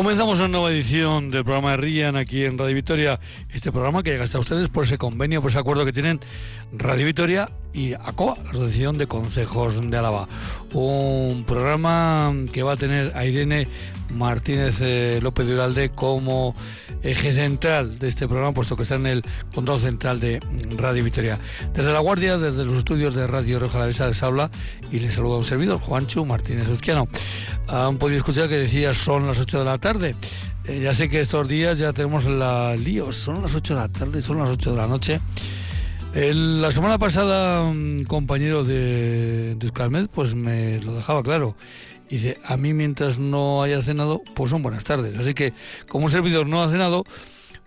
Comenzamos una nueva edición del programa de Rian aquí en Radio Victoria. Este programa que llega hasta ustedes por ese convenio, por ese acuerdo que tienen Radio Victoria y ACOA, la Asociación de Consejos de Álava. Un programa que va a tener a Irene Martínez eh, López de Uralde como eje central de este programa, puesto que está en el control central de Radio Victoria. Desde La Guardia, desde los estudios de Radio Roja La les habla y les saluda un servidor, Juancho Martínez Uzquiano. Han podido escuchar que decía son las 8 de la tarde. Eh, ya sé que estos días ya tenemos la lío, son las 8 de la tarde, son las 8 de la noche. la semana pasada, un compañero de, de pues me lo dejaba claro. Y dice, a mí mientras no haya cenado, pues son buenas tardes. Así que como un servidor no ha cenado,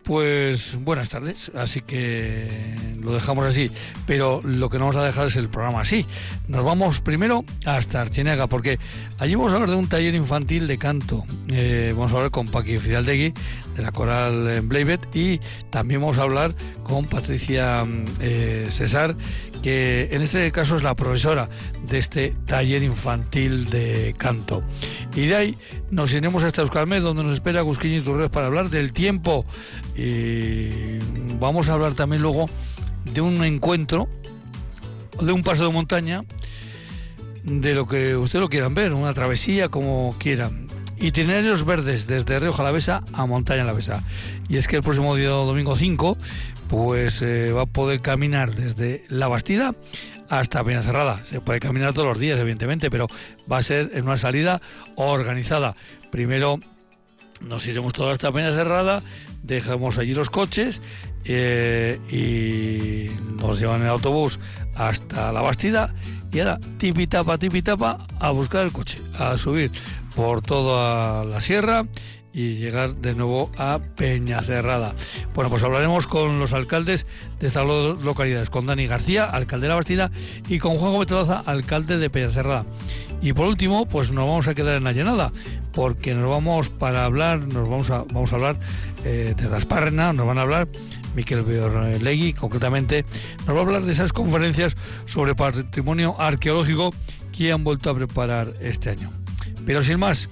pues buenas tardes, así que lo dejamos así, pero lo que no vamos a dejar es el programa así. Nos vamos primero hasta Archinega, porque allí vamos a hablar de un taller infantil de canto. Eh, vamos a hablar con Paqui Fidaldegui, de la coral Blaybet, y también vamos a hablar con Patricia eh, César, que en este caso es la profesora de este taller infantil de canto. Y de ahí nos iremos hasta Euskalmed, donde nos espera Agustín Turres para hablar del tiempo. Y vamos a hablar también luego de un encuentro, de un paso de montaña, de lo que ustedes lo quieran ver, una travesía, como quieran. Itinerarios verdes desde Río Jalavesa a Montaña Alavesa. Y es que el próximo día domingo 5 pues eh, va a poder caminar desde La Bastida hasta Peñacerrada. Se puede caminar todos los días, evidentemente, pero va a ser en una salida organizada. Primero nos iremos todos hasta Peñacerrada, dejamos allí los coches eh, y nos llevan el autobús hasta La Bastida y ahora tipi tapa, tipi tapa a buscar el coche, a subir por toda la sierra y llegar de nuevo a Peñacerrada. Bueno, pues hablaremos con los alcaldes de estas localidades, con Dani García, alcalde de la Bastida, y con Juan Gómez alcalde de Peñacerrada. Y por último, pues nos vamos a quedar en la llenada, porque nos vamos para hablar, nos vamos a, vamos a hablar eh, de Raspárrena, nos van a hablar Miquel Legui, concretamente, nos va a hablar de esas conferencias sobre patrimonio arqueológico que han vuelto a preparar este año. Pero sin más,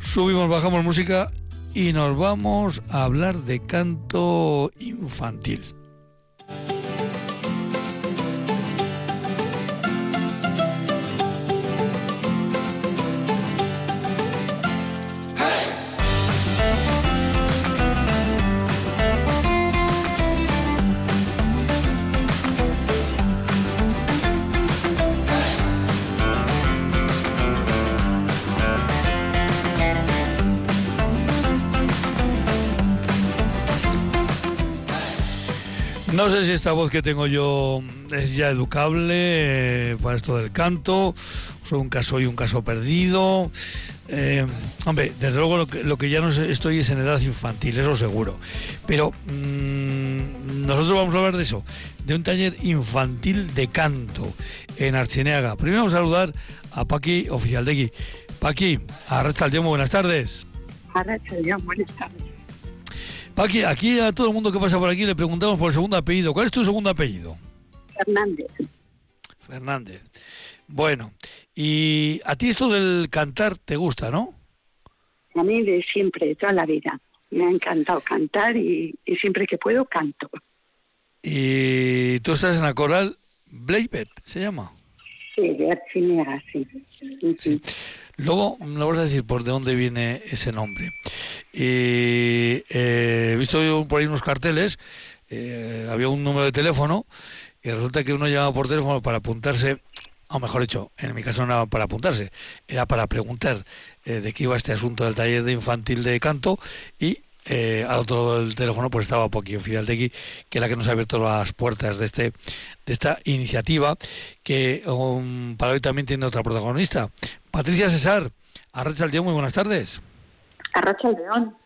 subimos, bajamos música y nos vamos a hablar de canto infantil. No sé si esta voz que tengo yo es ya educable eh, para esto del canto, soy un caso y un caso perdido. Eh, hombre, desde luego lo que, ya no estoy es en edad infantil, eso seguro. Pero mm, nosotros vamos a hablar de eso, de un taller infantil de canto en Archineaga. Primero vamos a saludar a Paqui, oficial de aquí. Paqui, a Rachaldeón, buenas tardes. A buenas tardes. Paqui, aquí a todo el mundo que pasa por aquí le preguntamos por el segundo apellido. ¿Cuál es tu segundo apellido? Fernández. Fernández. Bueno, y a ti esto del cantar te gusta, ¿no? A mí de siempre, toda la vida. Me ha encantado cantar y, siempre que puedo canto. ¿Y tú estás en la coral Blaybet, se llama? Sí, de Archinera, sí. sí. Luego me vas a decir por de dónde viene ese nombre. Y eh, he visto por ahí unos carteles, eh, había un número de teléfono y resulta que uno llamaba por teléfono para apuntarse, o mejor dicho, en mi caso no era para apuntarse, era para preguntar eh, de qué iba este asunto del taller de infantil de canto y eh, al otro lado del teléfono pues estaba Poquio Fidaltegui, que es la que nos ha abierto las puertas de este de esta iniciativa, que um, para hoy también tiene otra protagonista. Patricia César, Arracha León, muy buenas tardes. Arracha León.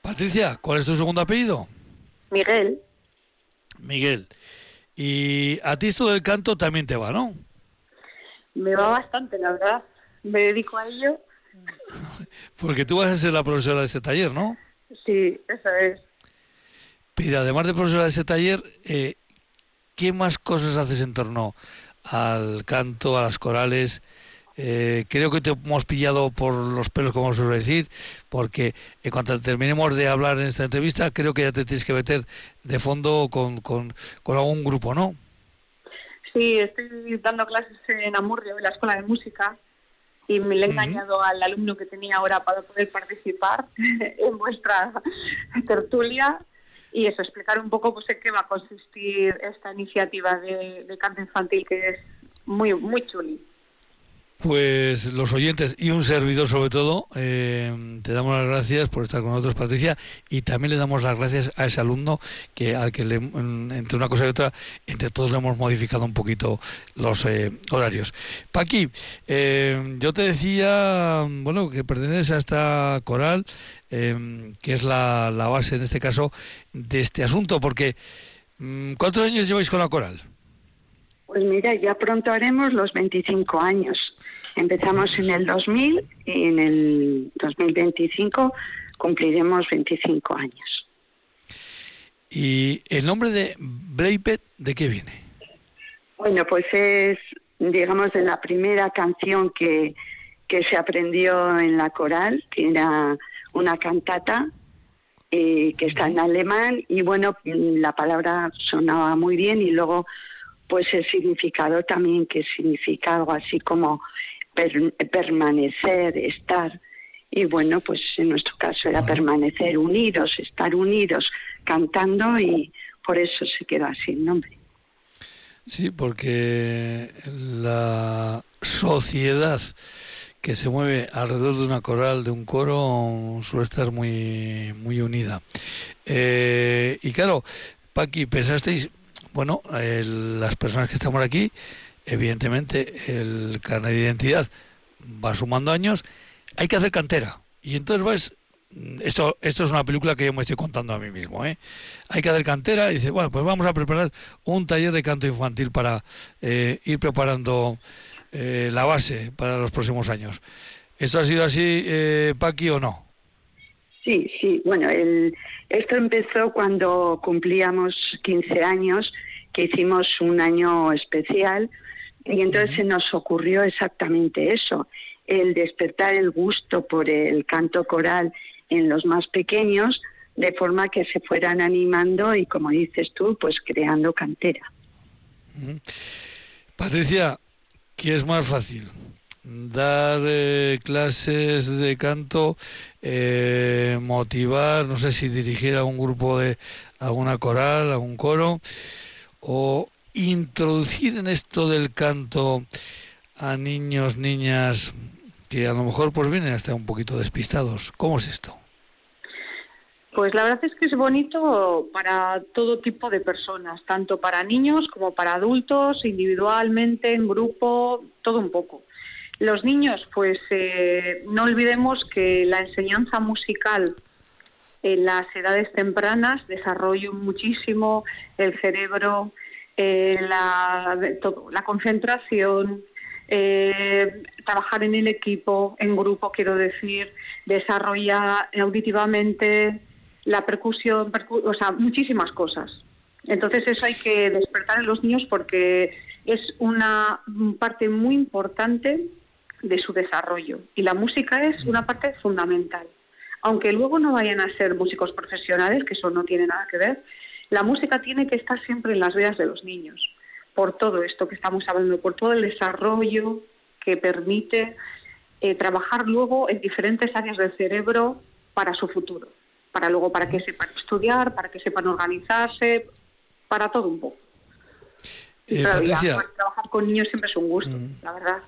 Patricia, ¿cuál es tu segundo apellido? Miguel. Miguel. Y a ti esto del canto también te va, ¿no? Me va bastante, la verdad. Me dedico a ello. Porque tú vas a ser la profesora de este taller, ¿no? Sí, eso es. Pero además de profesora de ese taller, eh, ¿qué más cosas haces en torno al canto, a las corales? Eh, creo que te hemos pillado por los pelos, como suelo decir, porque en cuanto terminemos de hablar en esta entrevista, creo que ya te tienes que meter de fondo con, con, con algún grupo, ¿no? Sí, estoy dando clases en Amurrio, en la Escuela de Música, y me le he engañado al alumno que tenía ahora para poder participar en vuestra tertulia y eso, explicar un poco pues en qué va a consistir esta iniciativa de, de canto infantil que es muy, muy chuli. Pues los oyentes y un servidor sobre todo, eh, te damos las gracias por estar con nosotros, Patricia, y también le damos las gracias a ese alumno que al que le, entre una cosa y otra, entre todos le hemos modificado un poquito los eh, horarios. Paqui, eh, yo te decía, bueno, que perteneces a esta coral, que es la, la, base en este caso de este asunto, porque mm, ¿cuántos años lleváis con la coral? Pues mira, ya pronto haremos los 25 años. Empezamos en el 2000 y en el 2025 cumpliremos 25 años. ¿Y el nombre de Bleipet de qué viene? Bueno, pues es, digamos, de la primera canción que, que se aprendió en la coral, que era una cantata eh, que está en alemán y bueno, la palabra sonaba muy bien y luego pues el significado también que significa algo así como permanecer, estar. Y bueno, pues en nuestro caso era permanecer unidos, estar unidos, cantando y por eso se quedó así el nombre. Sí, porque la sociedad que se mueve alrededor de una coral, de un coro, suele estar muy, muy unida. Eh, y claro, Paqui, pensasteis, bueno, las personas que estamos aquí, evidentemente el carnet de identidad va sumando años, hay que hacer cantera. Y entonces vas, esto, esto es una película que yo me estoy contando a mí mismo, ¿eh? Hay que hacer cantera y dice, bueno, pues vamos a preparar un taller de canto infantil para eh, ir preparando eh, la base para los próximos años. ¿Esto ha sido así, eh, Paqui, o no? Sí, sí. Bueno, el, esto empezó cuando cumplíamos 15 años, que hicimos un año especial, y entonces se nos ocurrió exactamente eso, el despertar el gusto por el canto coral en los más pequeños, de forma que se fueran animando y, como dices tú, pues creando cantera. Patricia, ¿qué es más fácil? dar eh, clases de canto, eh, motivar, no sé si dirigir a un grupo de alguna coral, algún coro, o introducir en esto del canto a niños, niñas que a lo mejor pues vienen hasta un poquito despistados. ¿Cómo es esto? Pues la verdad es que es bonito para todo tipo de personas, tanto para niños como para adultos, individualmente, en grupo, todo un poco. Los niños, pues eh, no olvidemos que la enseñanza musical en las edades tempranas desarrolla muchísimo el cerebro, eh, la, concentración, eh, trabajar en el equipo, en grupo, quiero decir, desarrolla auditivamente la percusión, o sea, muchísimas cosas. Entonces eso hay que despertar en los niños porque es una parte muy importante de su desarrollo. Y la música es una parte fundamental. Aunque luego no vayan a ser músicos profesionales, que eso no tiene nada que ver, la música tiene que estar siempre en las veas de los niños, por todo esto que estamos hablando, por todo el desarrollo que permite eh, trabajar luego en diferentes áreas del cerebro para su futuro, para luego para que sepan estudiar, para que sepan organizarse, para todo un poco. Eh, trabajar con niños siempre es un gusto, mm. la verdad.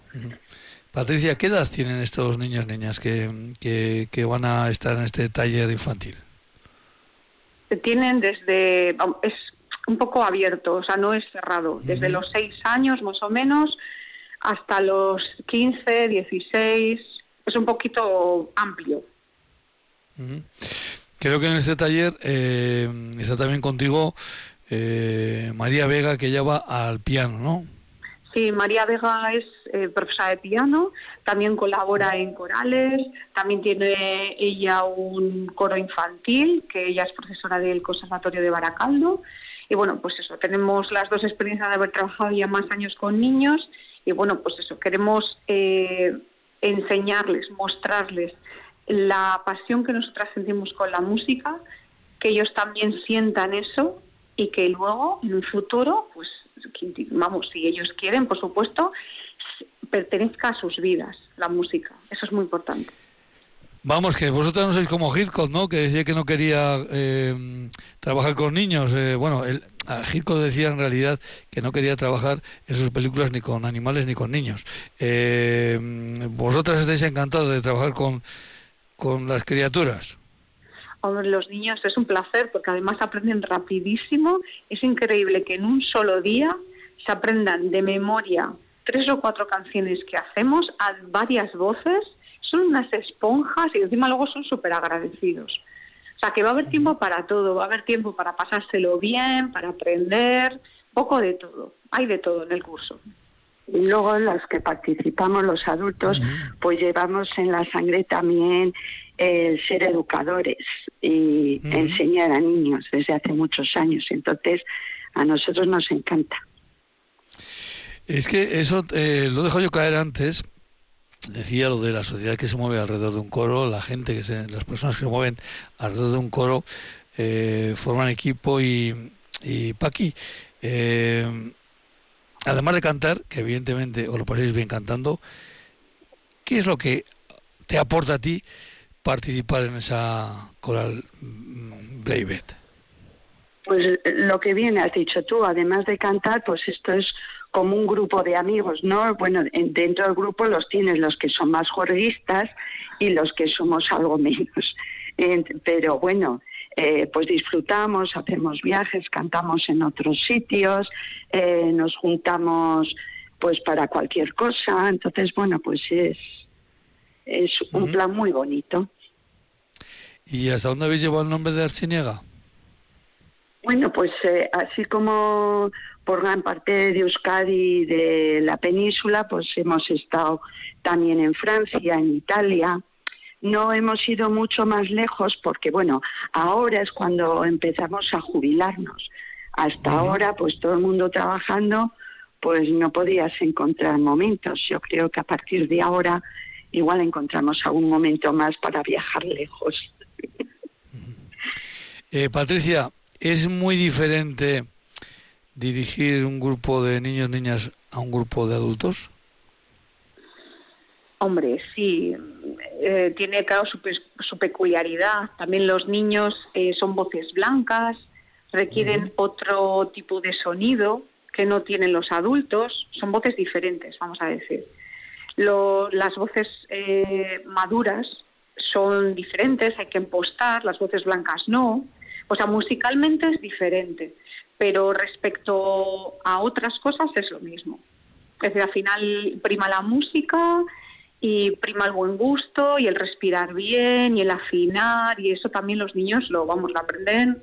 Patricia, ¿qué edad tienen estos niños niñas que, que, van a estar en este taller infantil? Tienen desde, es un poco abierto, o sea, no es cerrado, desde los seis años más o menos hasta los 15, 16, es un poquito amplio. Creo que en este taller eh, está también contigo eh, María Vega, que ya va al piano, ¿no? Sí, María Vega es eh, profesora de piano, también colabora en corales, también tiene ella un coro infantil, que ella es profesora del Conservatorio de Baracaldo, Y bueno, pues eso, tenemos las dos experiencias de haber trabajado ya más años con niños. Y bueno, pues eso, queremos eh, enseñarles, mostrarles la pasión que nosotras sentimos con la música, que ellos también sientan eso y que luego en un futuro, pues vamos, si ellos quieren, por supuesto, pertenezca a sus vidas la música. Eso es muy importante. Vamos, que vosotros no sois como Hitchcock, ¿no? Que decía que no quería eh, trabajar con niños. Eh, bueno, el, Hitchcock decía en realidad que no quería trabajar en sus películas ni con animales ni con niños. Eh, ¿Vosotras estáis encantados de trabajar con, con las criaturas? Hombre, los niños es un placer porque además aprenden rapidísimo. Es increíble que en un solo día se aprendan de memoria tres o cuatro canciones que hacemos a varias voces son unas esponjas y encima luego son súper agradecidos. O sea, que va a haber tiempo para todo, va a haber tiempo para pasárselo bien, para aprender, poco de todo. Hay de todo en el curso. Y luego los que participamos, los adultos, pues llevamos en la sangre también el ser educadores y enseñar a niños desde hace muchos años. Entonces, a nosotros nos encanta. Es que eso eh, lo dejo yo caer antes, decía lo de la sociedad que se mueve alrededor de un coro, la gente que se, las personas que se mueven alrededor de un coro eh, forman equipo y, y Paqui, eh, además de cantar, que evidentemente os lo paséis bien cantando, ¿qué es lo que te aporta a ti participar en esa coral Blaybet? Mm, pues lo que viene has dicho tú, además de cantar, pues esto es como un grupo de amigos, ¿no? Bueno, dentro del grupo los tienes los que son más jorguistas y los que somos algo menos. Pero bueno, eh, pues disfrutamos, hacemos viajes, cantamos en otros sitios, eh, nos juntamos pues para cualquier cosa. Entonces, bueno, pues es, es un plan muy bonito. ¿Y hasta dónde habéis llevado el nombre de Arciniega? Bueno, pues eh, así como por gran parte de Euskadi y de la península, pues hemos estado también en Francia, en Italia. No hemos ido mucho más lejos porque, bueno, ahora es cuando empezamos a jubilarnos. Hasta ahora, pues todo el mundo trabajando, pues no podías encontrar momentos. Yo creo que a partir de ahora igual encontramos algún momento más para viajar lejos. Eh, Patricia, es muy diferente dirigir un grupo de niños, niñas a un grupo de adultos? Hombre, sí, eh, tiene claro su, peculiaridad. También los niños eh, son voces blancas, requieren otro tipo de sonido que no tienen los adultos, son voces diferentes, vamos a decir. las voces eh, maduras son diferentes, hay que empostar, las voces blancas no. O sea, musicalmente es diferente pero respecto a otras cosas es lo mismo. Es decir, al final prima la música y prima el buen gusto y el respirar bien y el afinar y eso también los niños lo vamos a aprender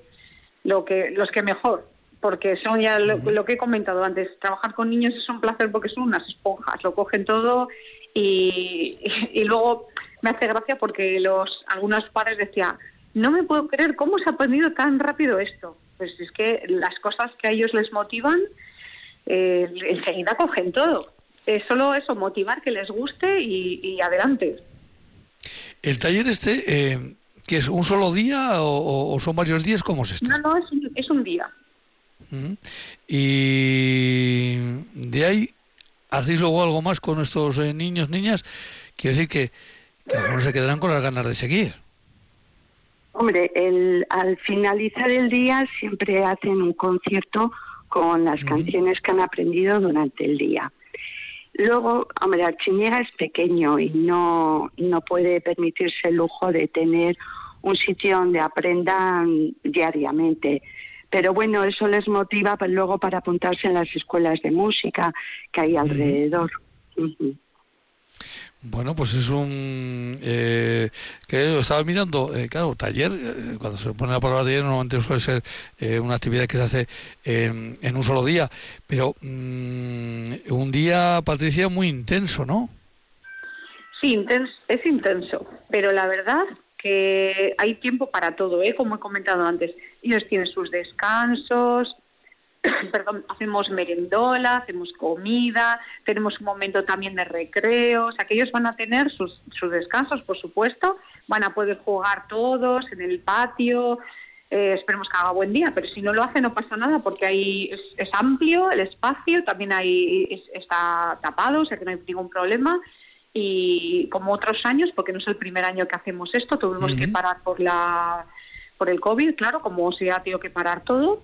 lo que los que mejor porque son ya lo, que he comentado antes trabajar con niños es un placer porque son unas esponjas lo cogen todo y, y luego me hace gracia porque los algunos padres decían no me puedo creer cómo se ha aprendido tan rápido esto pues es que las cosas que a ellos les motivan, eh, enseguida cogen todo. Es solo eso, motivar que les guste y, adelante. ¿El taller este, eh, que es un solo día o, son varios días? ¿Cómo es esto? No, no, es un, es un día. Y de ahí, ¿hacéis luego algo más con estos eh, niños, niñas? Quiero decir que, que algunos se quedarán con las ganas de seguir. Hombre, el, al finalizar el día siempre hacen un concierto con las canciones que han aprendido durante el día. Luego, hombre, Archiniega es pequeño y no, no puede permitirse el lujo de tener un sitio donde aprendan diariamente. Pero bueno, eso les motiva pues, luego para apuntarse en las escuelas de música que hay alrededor. Bueno, pues es un... Eh, que estaba mirando, eh, claro, taller, eh, cuando se pone la palabra taller normalmente suele ser eh, una actividad que se hace en, un solo día, pero mm, un día, Patricia, muy intenso, ¿no? Sí, es intenso, pero la verdad que hay tiempo para todo, ¿eh? como he comentado antes. Ellos tienen sus descansos, perdón, hacemos merendola, hacemos comida, tenemos un momento también de recreo, o sea que ellos van a tener sus, sus descansos, por supuesto, van a poder jugar todos en el patio, eh, esperemos que haga buen día, pero si no lo hace no pasa nada porque ahí es, amplio el espacio, también hay, está tapado, o sea que no hay ningún problema. Y como otros años, porque no es el primer año que hacemos esto, tuvimos que parar por, la, por el COVID, claro, como se ha tenido que parar todo.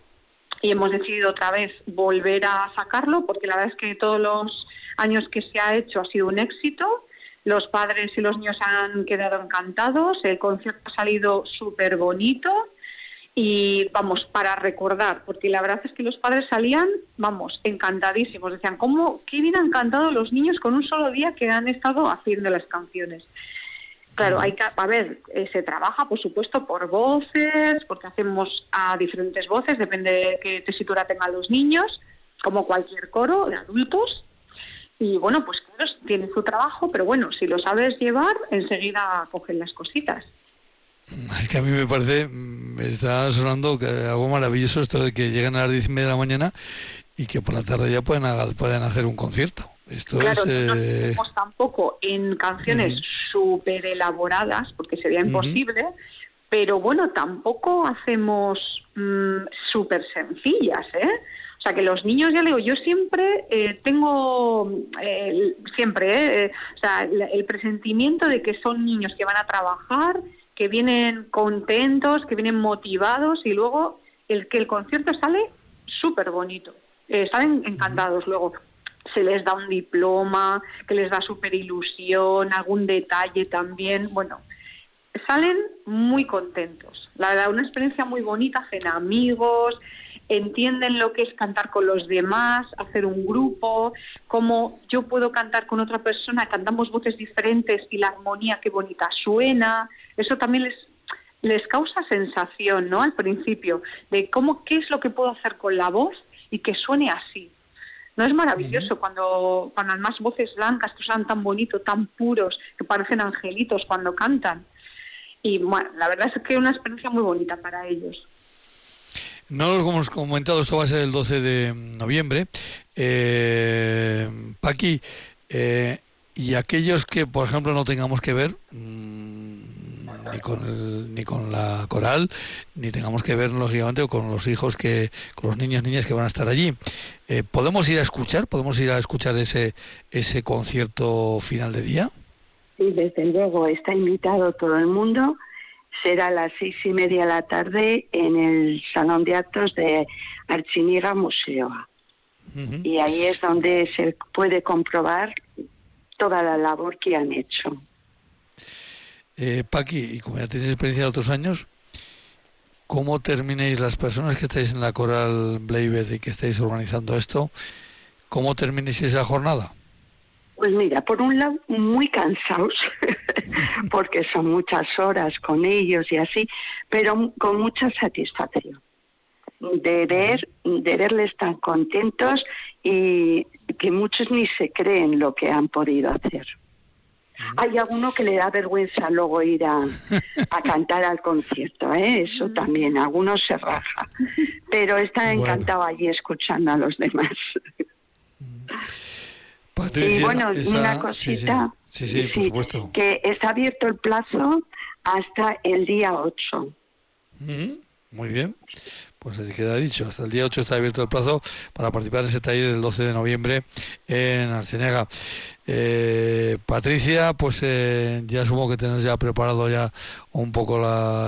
Y hemos decidido otra vez volver a sacarlo porque la verdad es que todos los años que se ha hecho ha sido un éxito. Los padres y los niños han quedado encantados, el concierto ha salido súper bonito y vamos, para recordar, porque la verdad es que los padres salían, vamos, encantadísimos, decían, ¿cómo, qué bien han cantado los niños con un solo día que han estado haciendo las canciones? Claro, hay que, a ver, eh, se trabaja, por supuesto, por voces, porque hacemos a diferentes voces, depende de qué tesitura tengan los niños, como cualquier coro de adultos. Y bueno, pues claro, tiene su trabajo, pero bueno, si lo sabes llevar, enseguida cogen las cositas. Es que a mí me parece, me está sonando que algo maravilloso esto de que lleguen a las diez y media de la mañana y que por la tarde ya pueden, pueden hacer un concierto. Esto claro, es, no eh... tampoco en canciones súper elaboradas, porque sería imposible, pero bueno, tampoco hacemos mm, súper sencillas, ¿eh? O sea, que los niños, ya le digo, yo siempre eh, tengo, eh, siempre, eh, o sea, el presentimiento de que son niños que van a trabajar, que vienen contentos, que vienen motivados y luego el que el concierto sale súper bonito. Eh, salen encantados luego. Se les da un diploma, que les da súper ilusión, algún detalle también. Bueno, salen muy contentos. La verdad, una experiencia muy bonita, hacen amigos, entienden lo que es cantar con los demás, hacer un grupo, cómo yo puedo cantar con otra persona, cantamos voces diferentes y la armonía qué bonita suena. Eso también les les causa sensación, ¿no? Al principio de cómo qué es lo que puedo hacer con la voz y que suene así. ¿No es maravilloso cuando, cuando además voces blancas que suenan tan bonitos, tan puros, que parecen angelitos cuando cantan? Y bueno, la verdad es que es una experiencia muy bonita para ellos. No lo hemos comentado, esto va a ser el 12 de noviembre. Eh, Paqui, eh, y aquellos que, por ejemplo, no tengamos que ver mm, ni, con ni con la coral, ni tengamos que ver, lógicamente, con los hijos, que con los niños niñas que van a estar allí, eh, ¿podemos ir a escuchar? ¿Podemos ir a escuchar ese, ese concierto final de día? Sí, desde luego, está invitado todo el mundo será a las seis y media de la tarde en el Salón de Actos de Archiniga Museo. Y ahí es donde se puede comprobar toda la labor que han hecho. Eh, Paqui, y como ya tenéis experiencia de otros años, ¿cómo terminéis las personas que estáis en la Coral Bleibed y que estáis organizando esto? ¿Cómo terminéis esa jornada? Pues mira, por un lado, muy cansados, porque son muchas horas con ellos y así, pero con mucha satisfacción de ver, de verles tan contentos y que muchos ni se creen lo que han podido hacer. Hay alguno que le da vergüenza luego ir a, cantar al concierto, ¿eh? eso también, algunos se raja, pero está encantado allí escuchando a los demás y bueno, una cosita. Sí, sí, por supuesto. Que está abierto el plazo hasta el día 8. muy bien. Pues queda dicho, hasta el día 8 está abierto el plazo para participar en ese taller del 12 de noviembre en Arsenega. Eh, Patricia, pues eh, ya supongo que tenés ya preparado ya un poco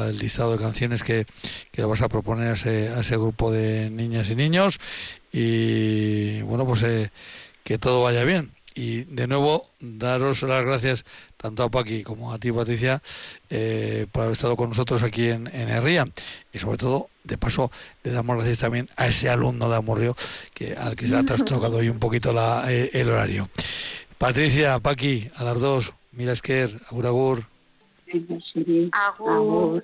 el listado de canciones que, que vas a proponer a ese, a ese grupo de niñas y niños. Y bueno, pues eh, que todo vaya bien. Y de nuevo, daros las gracias tanto a Paqui como a ti, Patricia, eh, por haber estado con nosotros aquí en, en Herría. Y sobre todo, de paso, le damos gracias también a ese alumno de Amorrio que, al que se le ha trastocado hoy un poquito la, eh, el horario. Patricia, Paqui, a las dos, mira Esquer, agur agur. Agur.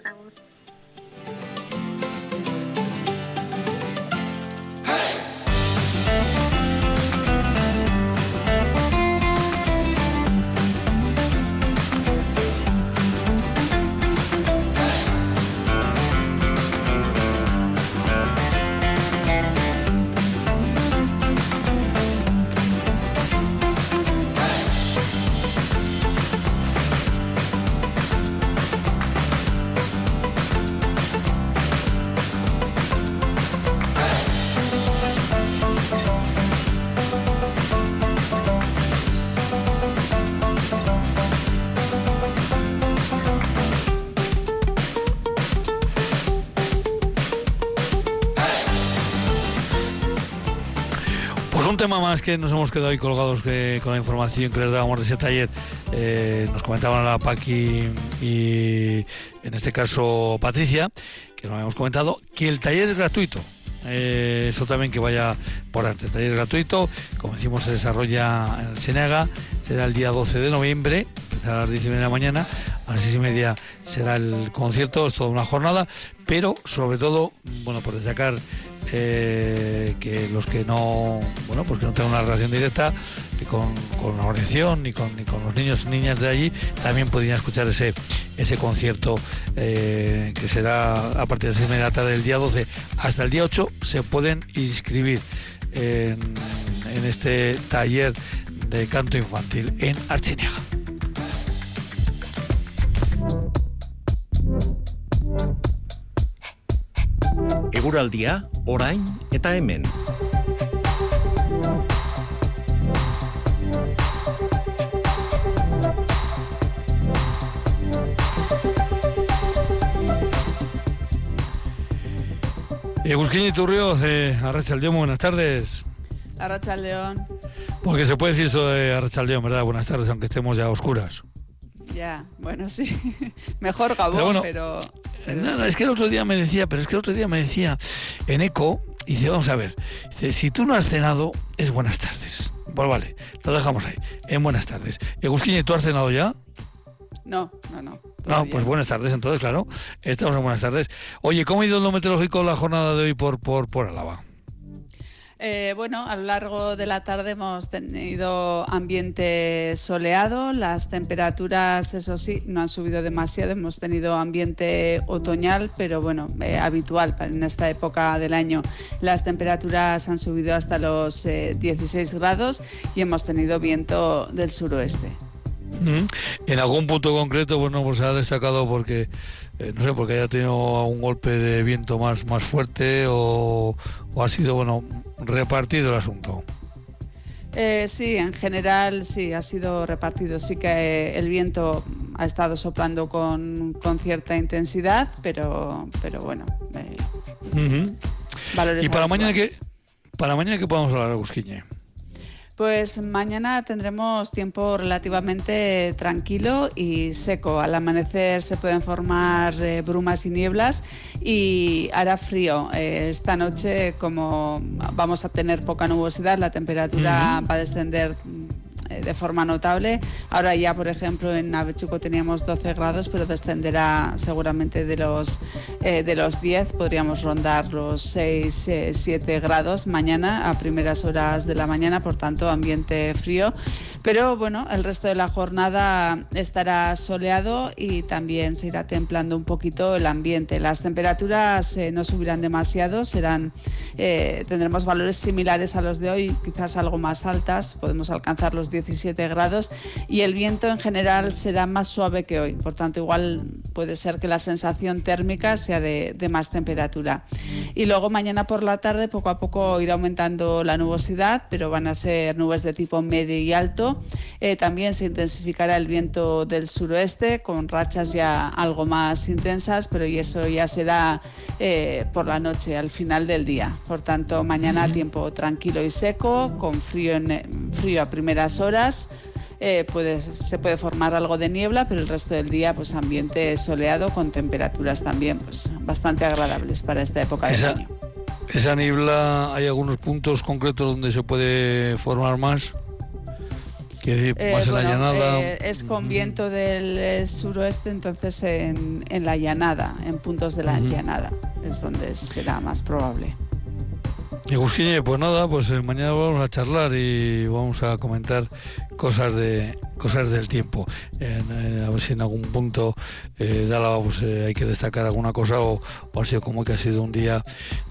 Tema más que nos hemos quedado ahí colgados que, con la información que les dábamos de ese taller. Eh, nos comentaban la Paqui y en este caso Patricia, que nos habíamos comentado, que el taller es gratuito. Eh, eso también que vaya por arte. Taller gratuito, como decimos, se desarrolla en el Senega, será el día 12 de noviembre, empezará a las 10 de la mañana, a las 6 y media será el concierto, es toda una jornada, pero sobre todo, bueno, por destacar eh, que los que no, bueno, pues que no tengan una relación directa con, con, la organización ni con, con los niños y niñas de allí, también podrían escuchar ese, ese concierto eh, que será a partir de las 6 de la tarde del día 12 hasta el día 8, se pueden inscribir en, en este taller de canto infantil en Archineja. Eguraldia, orain eta hemen. Egusquín Iturrioz, eh, Arrachaldeón, buenas tardes. Arrachaldeón. Porque se puede decir eso de Arrachaldeón, ¿verdad? Buenas tardes, aunque estemos ya a oscuras. Ya, bueno, sí. Mejor Gabón, pero... pero, es que el otro día me decía, pero es que el otro día me decía en ECO, y dice, vamos a ver, dice, si tú no has cenado, es buenas tardes. Pues vale, lo dejamos ahí, en buenas tardes. Egusquín, ¿tú has cenado ya? No, no, no. No, pues buenas tardes, entonces, claro. Estamos en buenas tardes. Oye, ¿cómo ha ido lo meteorológico la jornada de hoy por, por, por Álava? Eh, bueno, a lo largo de la tarde hemos tenido ambiente soleado, las temperaturas, eso sí, no han subido demasiado, hemos tenido ambiente otoñal, pero bueno, eh, habitual en esta época del año. Las temperaturas han subido hasta los eh, 16 grados y hemos tenido viento del suroeste. En algún punto concreto, bueno, pues ha destacado porque, eh, no sé, porque haya tenido un golpe de viento más, más fuerte o, o ha sido, bueno, repartido el asunto. Eh, sí, en general sí, ha sido repartido. Sí que eh, el viento ha estado soplando con, con cierta intensidad, pero, pero bueno. Eh, uh -huh. ¿Y para mañana, qué, habituales. para mañana qué podemos hablar, Agusquiñe? Pues mañana tendremos tiempo relativamente tranquilo y seco. Al amanecer se pueden formar eh, brumas y nieblas y hará frío. Eh, esta noche, como vamos a tener poca nubosidad, la temperatura va a descender eh, de forma notable. Ahora ya, por ejemplo, en Avechuco teníamos 12 grados, pero descenderá seguramente de los, eh, de los 10, podríamos rondar los 6, eh, 7 grados mañana a primeras horas de la mañana, por tanto, ambiente frío. Pero bueno, el resto de la jornada estará soleado y también se irá templando un poquito el ambiente. Las temperaturas eh, no subirán demasiado, serán, eh, tendremos valores similares a los de hoy, quizás algo más altas, podemos alcanzar los 17 grados y el viento en general será más suave que hoy, por tanto igual puede ser que la sensación térmica sea de, de más temperatura. Y luego mañana por la tarde poco a poco irá aumentando la nubosidad, pero van a ser nubes de tipo medio y alto. Eh, también se intensificará el viento del suroeste con rachas ya algo más intensas, pero y eso ya será eh, por la noche, al final del día. Por tanto, mañana tiempo tranquilo y seco, con frío, en, frío a primeras horas. Eh, puede, se puede formar algo de niebla, pero el resto del día pues ambiente soleado con temperaturas también pues bastante agradables para esta época del Esa- año. Esa niebla, ¿hay algunos puntos concretos donde se puede formar más? Decir, Eh, más en bueno, la llanada. eh, es con viento del eh, suroeste, entonces en, en la llanada, en puntos de la llanada, es donde será más probable. Y Agustín, pues nada, pues eh, mañana vamos a charlar y vamos a comentar cosas de cosas del tiempo. En, eh, a ver si en algún punto eh, pues, eh, hay que destacar alguna cosa o, ha sido como que ha sido un día,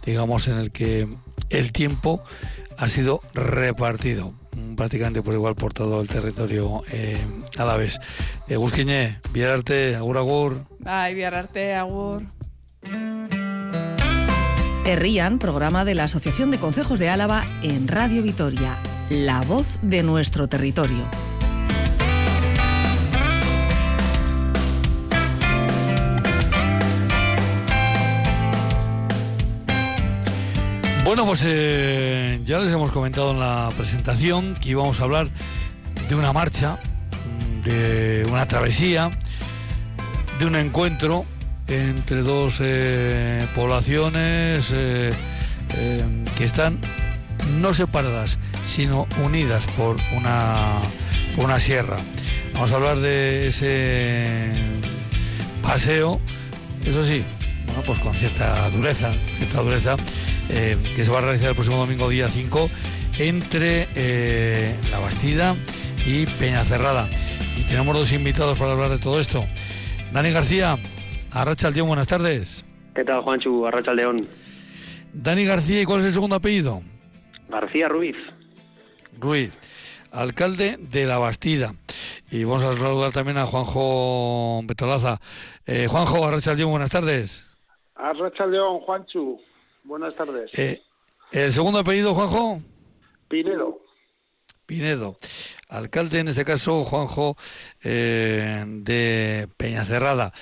digamos, en el que el tiempo ha sido repartido mm, prácticamente por igual por todo el territorio eh, alavés. Eh, Gusquiñe, Viararte, Agur Agur. Ay, Biararte, Agur. Herrían, programa de la Asociación de Concejos de Álava en Radio Vitoria, la voz de nuestro territorio. Bueno, pues eh, ya les hemos comentado en la presentación que íbamos a hablar de una marcha, de una travesía, de un encuentro entre dos eh, poblaciones eh, que están no separadas, sino unidas por una, por una sierra. Vamos a hablar de ese paseo, eso sí, bueno, pues con cierta dureza, cierta dureza, eh, que se va a realizar el próximo domingo día 5 entre eh, La Bastida y Peñacerrada. Y tenemos dos invitados para hablar de todo esto. Dani García, Arracha León, buenas tardes. ¿Qué tal, Juanchu? Arracha León. Dani García, ¿y cuál es el segundo apellido? García Ruiz. Ruiz, alcalde de La Bastida. Y vamos a saludar también a Juanjo Betolaza. Eh, Juanjo, Arracha León, buenas tardes. Arracha León, Juanchu, buenas tardes. Eh, ¿El segundo apellido, Juanjo? Pinedo. Pinedo. Alcalde, en este caso, Juanjo eh, de Peñacerrada.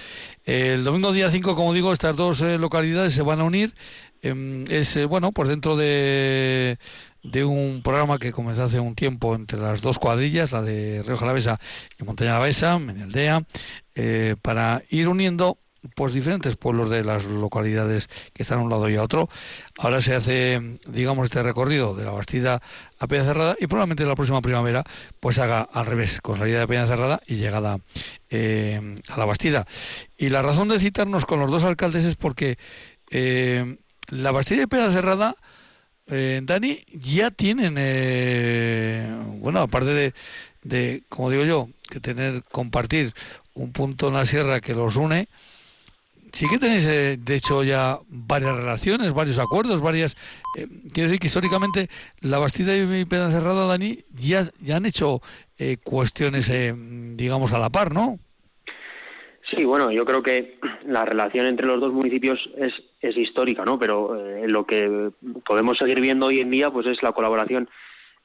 El domingo día 5, como digo, estas dos eh, localidades se van a unir. Em, es, eh, bueno, pues dentro de, un programa que comenzó hace un tiempo entre las dos cuadrillas, la de Río Jalavesa y Montaña Jalavesa, Meneldea, eh, para ir uniendo pues diferentes pueblos de las localidades que están a un lado y a otro. Ahora se hace, digamos, este recorrido de la Bastida a Peña Cerrada y probablemente la próxima primavera pues haga al revés, con salida de Peña Cerrada y llegada eh, a la Bastida. Y la razón de citarnos con los dos alcaldes es porque eh, la Bastida y Peña Cerrada eh, Dani, ya tienen, eh, bueno, aparte de, de, como digo yo, que tener, compartir un punto en la sierra que los une, sí que tenéis, eh, de hecho, ya varias relaciones, varios acuerdos, varias... Eh, quiero decir que históricamente la Bastida y Pedancerrada, Dani, ya, ya han hecho eh, cuestiones, eh, digamos, a la par, ¿no? Sí, bueno, yo creo que la relación entre los dos municipios es, es histórica, ¿no? Pero eh, lo que podemos seguir viendo hoy en día, pues es la colaboración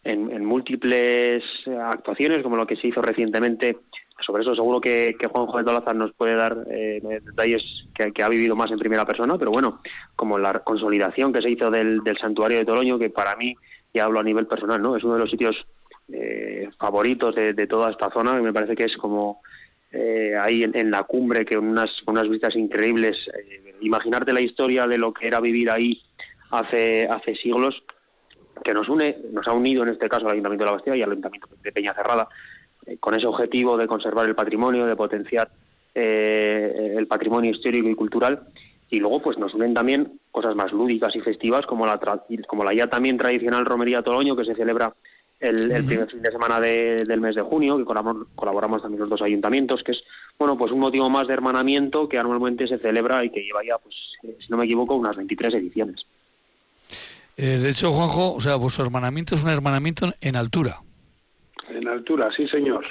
en, en múltiples actuaciones, como lo que se hizo recientemente. Sobre eso seguro que, que Juanjo de Tolazar nos puede dar eh, detalles que, que, ha vivido más en primera persona, pero bueno, como la consolidación que se hizo del, santuario de Toloño, que para mí, ya hablo a nivel personal, ¿no? Es uno de los sitios eh, favoritos de, toda esta zona, y me parece que es como eh, ahí en, la cumbre, que unas, unas vistas increíbles. Eh, imaginarte la historia de lo que era vivir ahí hace, hace siglos, que nos une, nos ha unido en este caso al Ayuntamiento de la Bastilla y al Ayuntamiento de Peña Cerrada, con ese objetivo de conservar el patrimonio, de potenciar eh, el patrimonio histórico y cultural. Y luego pues nos unen también cosas más lúdicas y festivas, como la, como la ya también tradicional Romería Toloño, que se celebra el, el, primer fin de semana de, del mes de junio, que colaboramos, colaboramos, también los dos ayuntamientos, que es bueno pues un motivo más de hermanamiento que anualmente se celebra y que lleva ya, pues, eh, si no me equivoco, unas 23 ediciones. Eh, de hecho, Juanjo, o sea, vuestro hermanamiento es un hermanamiento en altura. Altura, sí, señor.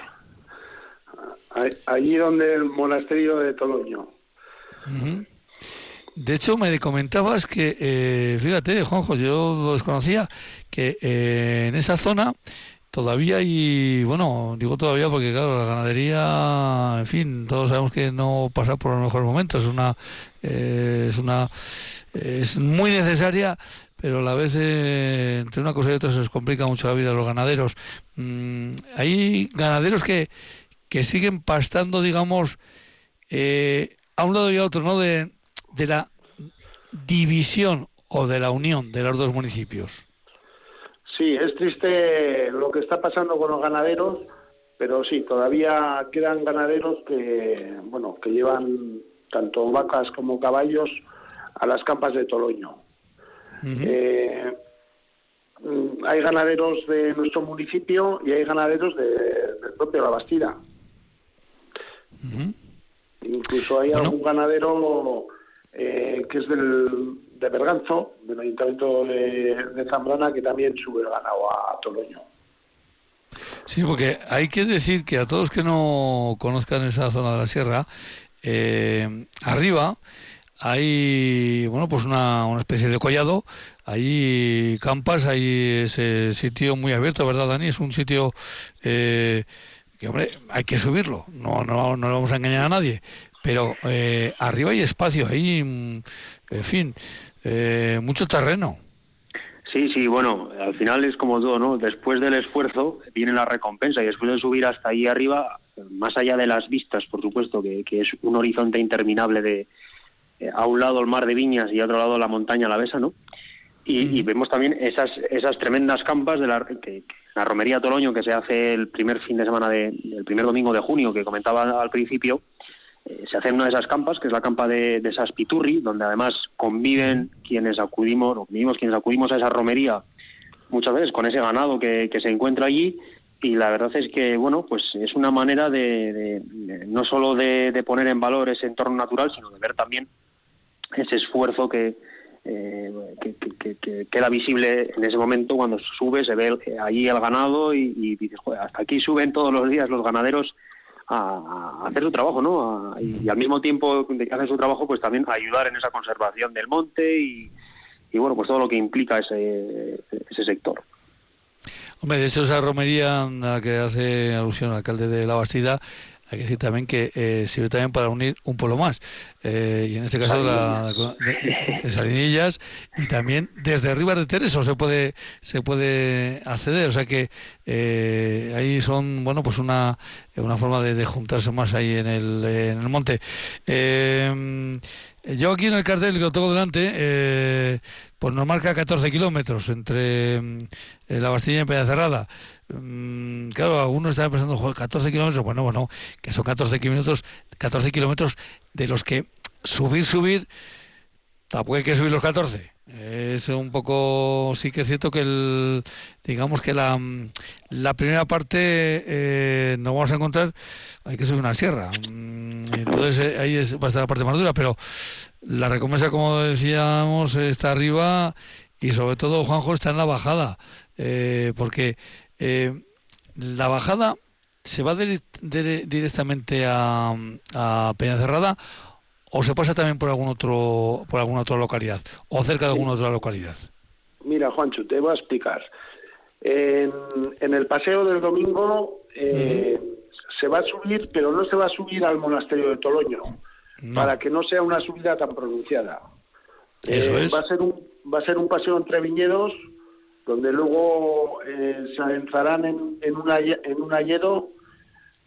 Allí donde el monasterio de Toloño. De hecho, me comentabas que, eh, fíjate, Juanjo, yo lo desconocía, que eh, en esa zona todavía hay, bueno, digo todavía porque, claro, la ganadería, en fin, todos sabemos que no pasa por los mejores momentos, es una, eh, es una, es muy necesaria, pero a la vez eh, entre una cosa y otra se les complica mucho la vida a los ganaderos. Mm, hay ganaderos que, que siguen pastando, digamos, eh, a un lado y a otro, ¿no? De, de la división o de la unión de los dos municipios. Sí, es triste lo que está pasando con los ganaderos, pero sí, todavía quedan ganaderos que, bueno, que llevan tanto vacas como caballos a las campas de Toloño. Uh -huh. eh, hay ganaderos de nuestro municipio y hay ganaderos de, del propio La Bastida. Uh -huh. Incluso hay bueno. algún ganadero eh, que es del, de Berganzo, del Ayuntamiento de, de, Zambrana, que también sube el ganado a Toloño. Sí, porque hay que decir que a todos que no conozcan esa zona de la sierra, eh, arriba hay bueno pues una, una, especie de collado, hay campas, hay ese sitio muy abierto, ¿verdad, Dani? Es un sitio eh, que, hombre, hay que subirlo, no, no, no le vamos a engañar a nadie, pero eh, arriba hay espacio, hay, en fin, eh, mucho terreno. Sí, sí, bueno, al final es como todo, ¿no? Después del esfuerzo viene la recompensa y después de subir hasta ahí arriba, más allá de las vistas, por supuesto, que, es un horizonte interminable de a un lado el mar de Viñas y a otro lado la montaña la Besa, ¿no? Y, vemos también esas esas tremendas campas de la, la romería Toloño que se hace el primer fin de semana de el primer domingo de junio que comentaba al principio eh, se hace en una de esas campas, que es la campa de, de Saspiturri, donde además conviven quienes acudimos, o convivimos quienes acudimos a esa romería muchas veces con ese ganado que, se encuentra allí y la verdad es que bueno pues es una manera de, no solo de, poner en valor ese entorno natural sino de ver también ese esfuerzo que, eh, que, queda visible en ese momento cuando sube se ve allí el ganado y, y dices hasta aquí suben todos los días los ganaderos a, hacer su trabajo, ¿no? y, al mismo tiempo que hacen su trabajo, pues también ayudar en esa conservación del monte y, bueno, pues todo lo que implica ese, ese sector. Hombre, de esa romería a la que hace alusión el alcalde de La Bastida hay que decir también que eh, sirve también para unir un pueblo más. Eh, y en este caso la, de, Salinillas y también desde Rivas de Tereso se puede se puede acceder. O sea que eh, ahí son, bueno, pues una, una forma de, juntarse más ahí en el, en el monte. yo aquí en el cartel que lo tengo delante, pues nos marca 14 kilómetros entre La Bastilla y Peña Cerrada. Mm, claro, algunos están pensando, 14 kilómetros, bueno, bueno, que son 14 kilómetros, 14 kilómetros de los que subir, subir, tampoco hay que subir los 14. Es un poco, sí que es cierto que el, digamos que la, la primera parte eh, nos vamos a encontrar, hay que subir una sierra. Mm, entonces eh, ahí va a estar la parte más dura, pero la recompensa, como decíamos, está arriba y sobre todo, Juanjo, está en la bajada. Eh, porque eh, la bajada se va directamente a, a Peñacerrada o se pasa también por algún otro por alguna otra localidad o cerca de alguna otra localidad. Mira, Juancho, te voy a explicar. En, el paseo del domingo eh, se va a subir, pero no se va a subir al monasterio de Toloño, para que no sea una subida tan pronunciada. Eso eh, es. Va a ser un va a ser un paseo entre viñedos donde luego eh, se adentrarán en, en, una, en un ayedo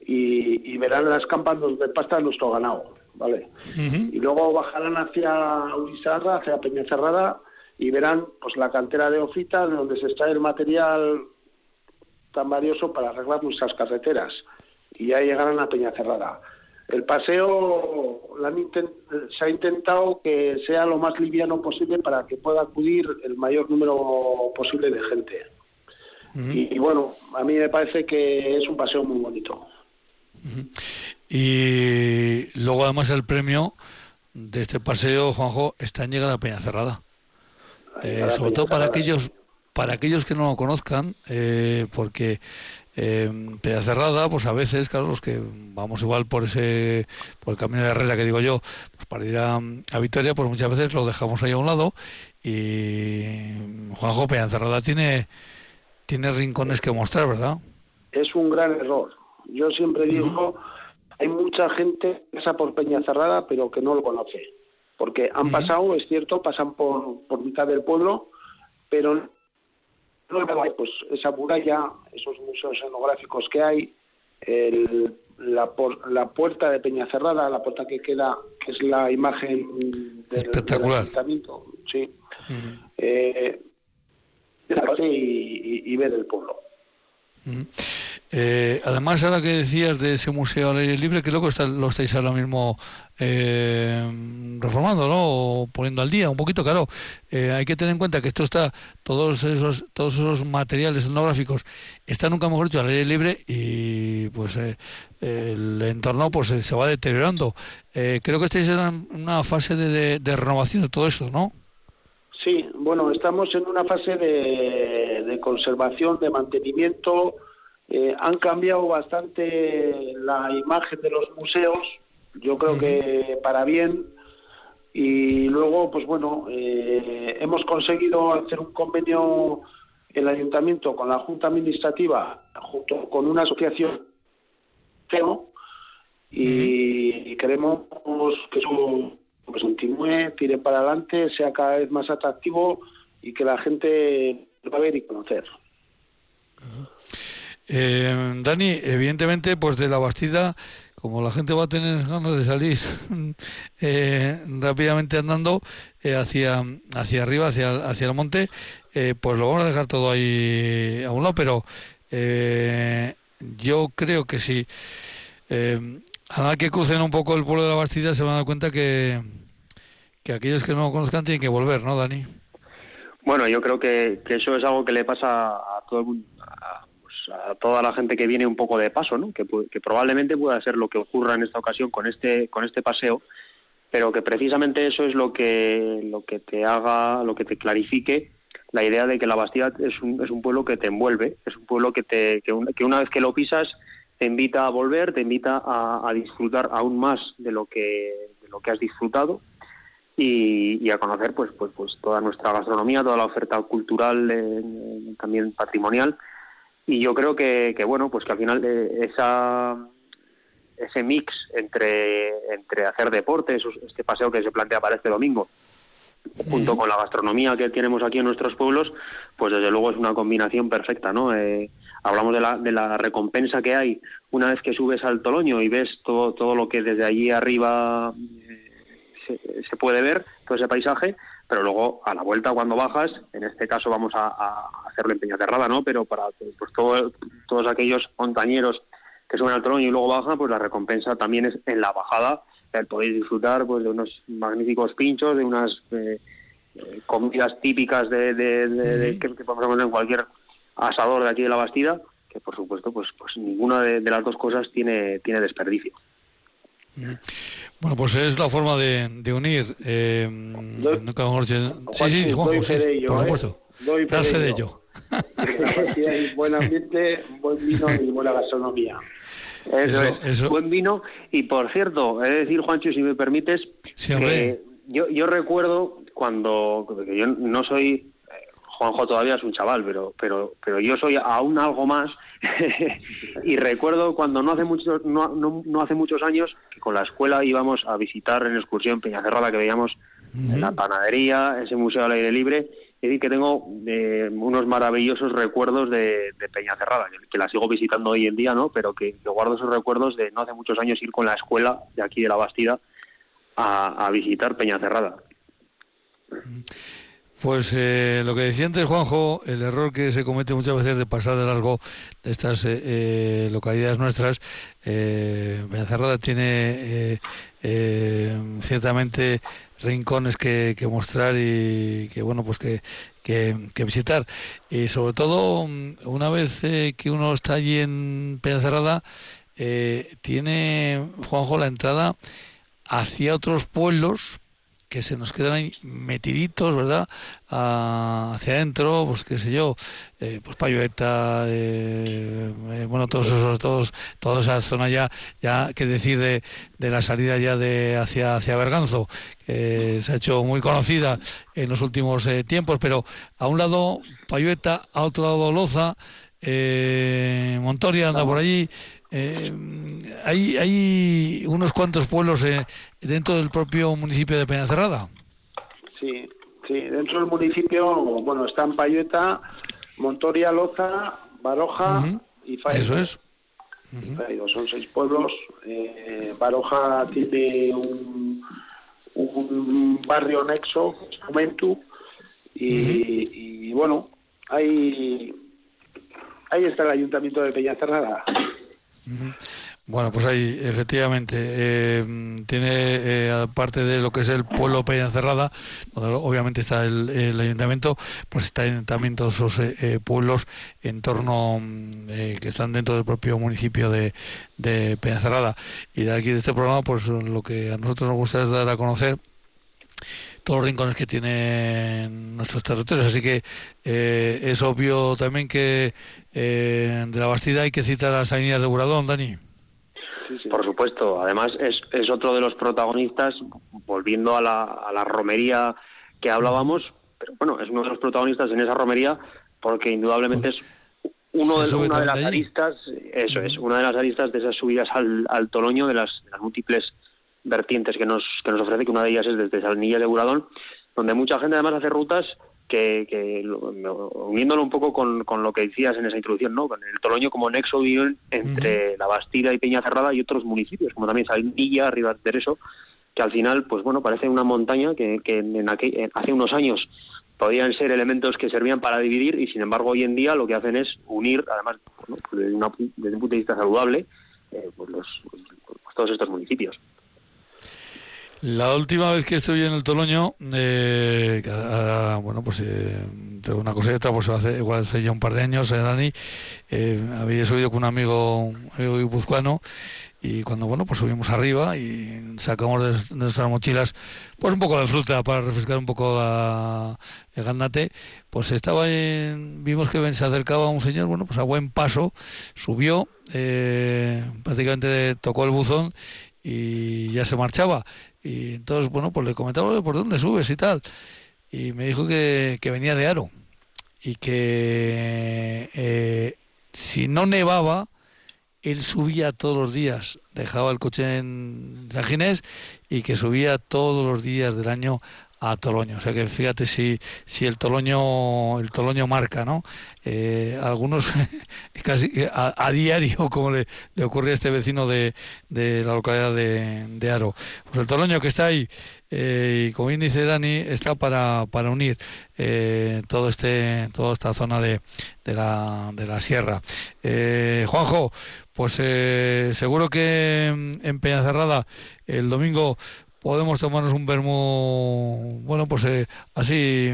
y, verán las campas donde pasta nuestro ganado, ¿vale? Y luego bajarán hacia Urizarra, hacia Peñacerrada y verán pues la cantera de Ofita, de donde se extrae el material tan valioso para arreglar nuestras carreteras. Y ya llegarán a Peñacerrada. El paseo se ha intentado que sea lo más liviano posible para que pueda acudir el mayor número posible de gente. y, bueno, a mí me parece que es un paseo muy bonito. Y luego además el premio de este paseo, Juanjo, está en llegar a Peña Cerrada. Eh, sobre todo para aquellos para aquellos que no lo conozcan, eh, porque eh, Cerrada, pues a veces, claro, los que vamos igual por ese, por el camino de Herrera que digo yo, pues para ir a, Vitoria, pues muchas veces lo dejamos ahí a un lado y Juanjo Cerrada tiene, tiene rincones que mostrar, ¿verdad? Es un gran error. Yo siempre digo, hay mucha gente que pasa por Peñacerrada pero que no lo conoce. Porque han pasado, es cierto, pasan por, por mitad del pueblo, pero pues esa muralla, esos museos etnográficos que hay, la, la puerta de Peñacerrada, la puerta que queda, que es la imagen del, Espectacular. sí. Eh, y, ver el pueblo. Eh, además, ahora que decías de ese museo al aire libre, que luego está, lo estáis ahora mismo eh, reformando, ¿no? O poniendo al día un poquito, claro. Eh, hay que tener en cuenta que esto está, todos esos, todos esos materiales etnográficos están nunca mejor dicho al aire libre y pues el entorno pues se va deteriorando. creo que estáis en una fase de, de, renovación de todo esto, ¿no? Sí, bueno, estamos en una fase de, de conservación, de mantenimiento. Eh, han cambiado bastante la imagen de los museos, yo creo que para bien. Y luego, pues bueno, eh, hemos conseguido hacer un convenio el ayuntamiento con la Junta Administrativa, junto con una asociación y, queremos que eso pues, continúe, tire para adelante, sea cada vez más atractivo y que la gente va a ver y conocer. Eh, Dani, evidentemente, pues de la Bastida, como la gente va a tener ganas de salir eh, rápidamente andando eh, hacia, hacia arriba, hacia, hacia el monte, pues lo vamos a dejar todo ahí a un lado, pero yo creo que si a nada que crucen un poco el pueblo de la Bastida se van a dar cuenta que, que aquellos que no lo conozcan tienen que volver, ¿no, Dani? Bueno, yo creo que, eso es algo que le pasa a todo el mundo, a toda la gente que viene un poco de paso, ¿no? Que, que, probablemente pueda ser lo que ocurra en esta ocasión con este con este paseo, pero que precisamente eso es lo que lo que te haga, lo que te clarifique la idea de que la Bastida es un, es un pueblo que te envuelve, es un pueblo que te que, una vez que lo pisas te invita a volver, te invita a, a, disfrutar aún más de lo que de lo que has disfrutado y, a conocer pues pues pues toda nuestra gastronomía, toda la oferta cultural, eh, también patrimonial. Y yo creo que, que bueno pues que al final eh, esa ese mix entre entre hacer deporte este paseo que se plantea para este domingo junto con la gastronomía que tenemos aquí en nuestros pueblos pues desde luego es una combinación perfecta no eh, hablamos de la, de la recompensa que hay una vez que subes al Toloño y ves todo todo lo que desde allí arriba eh, se, puede ver todo ese paisaje pero luego a la vuelta cuando bajas, en este caso vamos a, hacerlo en Peñacerrada, ¿no? Pero para pues, todos aquellos montañeros que suben al trono y luego bajan, pues la recompensa también es en la bajada, podéis disfrutar pues de unos magníficos pinchos, de unas eh, eh, comidas típicas de, que, podemos encontrar en cualquier asador de aquí de la Bastida, que por supuesto pues pues ninguna de, las dos cosas tiene tiene desperdicio. Bueno, pues es la forma de, de unir. Eh, sí, sí, Juanjo, sí, por ¿eh? supuesto. Doy fe de ello. hay buen ambiente, buen vino y buena gastronomía. Eso, es, buen vino. Y por cierto, he de decir, Juancho, si me permites, que yo, yo recuerdo cuando, yo no soy Juanjo todavía es un chaval, pero, pero, pero yo soy aún algo más. y recuerdo cuando no hace muchos, no, no, hace muchos años que con la escuela íbamos a visitar en excursión Peñacerrada, que veíamos la panadería, ese museo al aire libre. Es decir, que tengo eh, unos maravillosos recuerdos de, de Peñacerrada, que, la sigo visitando hoy en día, ¿no? Pero que, guardo esos recuerdos de no hace muchos años ir con la escuela de aquí de la Bastida a, a visitar Peñacerrada. Pues eh, lo que decía antes Juanjo, el error que se comete muchas veces de pasar de largo de estas eh, eh, localidades nuestras, eh, tiene ciertamente rincones que, mostrar y que bueno pues que, que, visitar. Y sobre todo una vez que uno está allí en Peñacerrada tiene Juanjo la entrada hacia otros pueblos que se nos quedan ahí metiditos, ¿verdad? Ah, hacia adentro, pues qué sé yo, eh, pues Payueta, eh, eh, bueno, todos esos, todos, toda esa zona ya, ya que decir de, de la salida ya de hacia, hacia Berganzo, que se ha hecho muy conocida en los últimos tiempos, pero a un lado Payueta, a otro lado Loza, Montoria anda por allí, eh, hay, hay unos cuantos pueblos eh, dentro del propio municipio de Peñacerrada. Sí, sí, dentro del municipio, bueno, están Payueta, Montoria, Loza, Baroja y Faido. Eso es. son seis pueblos. Eh, Baroja tiene un, un barrio nexo, Juventud, y, y bueno, ahí, ahí está el ayuntamiento de Peñacerrada. Bueno, pues ahí efectivamente eh, tiene, eh, aparte de lo que es el pueblo Peña Cerrada, donde obviamente está el, ayuntamiento, pues están también todos esos eh, pueblos en torno que están dentro del propio municipio de, de Peña Cerrada. Y de aquí de este programa, pues lo que a nosotros nos gusta es dar a conocer todos los rincones que tienen nuestros territorios. Así que es obvio también que eh, de la Bastida hay que citar a las avenidas de Buradón, Dani. Por supuesto, además es, es otro de los protagonistas, volviendo a la, a la romería que hablábamos, pero bueno, es uno de los protagonistas en esa romería porque indudablemente es uno de, una de las aristas, eso es, una de las aristas de esas subidas al, al Toloño, de las, múltiples vertientes que nos, que nos ofrece, que una de ellas es desde Salnilla de Buradón, donde mucha gente además hace rutas que, uniéndolo un poco con, con, lo que decías en esa introducción, ¿no? Con el Toloño como nexo unión entre la Bastida y Peña Cerrada y otros municipios, como también Salindilla, Rivas de eso, que al final, pues bueno, parece una montaña que, que en hace unos años podían ser elementos que servían para dividir y sin embargo hoy en día lo que hacen es unir, además desde, un punto de vista saludable, eh, pues los, pues todos estos municipios. La última vez que estuve en el Toloño, eh, bueno, pues eh, una cosa y otra, pues igual hace ya un par de años, eh, Dani, había subido con un amigo, un amigo guipuzcoano y cuando, bueno, pues subimos arriba y sacamos de, nuestras mochilas, pues un poco de fruta para refrescar un poco la, el gandate, pues estaba en, vimos que se acercaba un señor, bueno, pues a buen paso, subió, prácticamente tocó el buzón y ya se marchaba y entonces, bueno, pues le comentaba por dónde subes y tal. Y me dijo que, que venía de Aro y que eh, si no nevaba, él subía todos los días, dejaba el coche en San Ginés y que subía todos los días del año a Toloño. O sea que fíjate si, si el Toloño el Toloño marca, ¿no? Eh, algunos casi a, diario, como le, le ocurre a este vecino de, de la localidad de, de, Aro. Pues el Toloño que está ahí, eh, y como dice Dani, está para, para unir eh, todo este, toda esta zona de, de, la, de la sierra. Juanjo, pues seguro que en Peñacerrada el domingo podemos tomarnos un vermo, bueno, pues eh, así,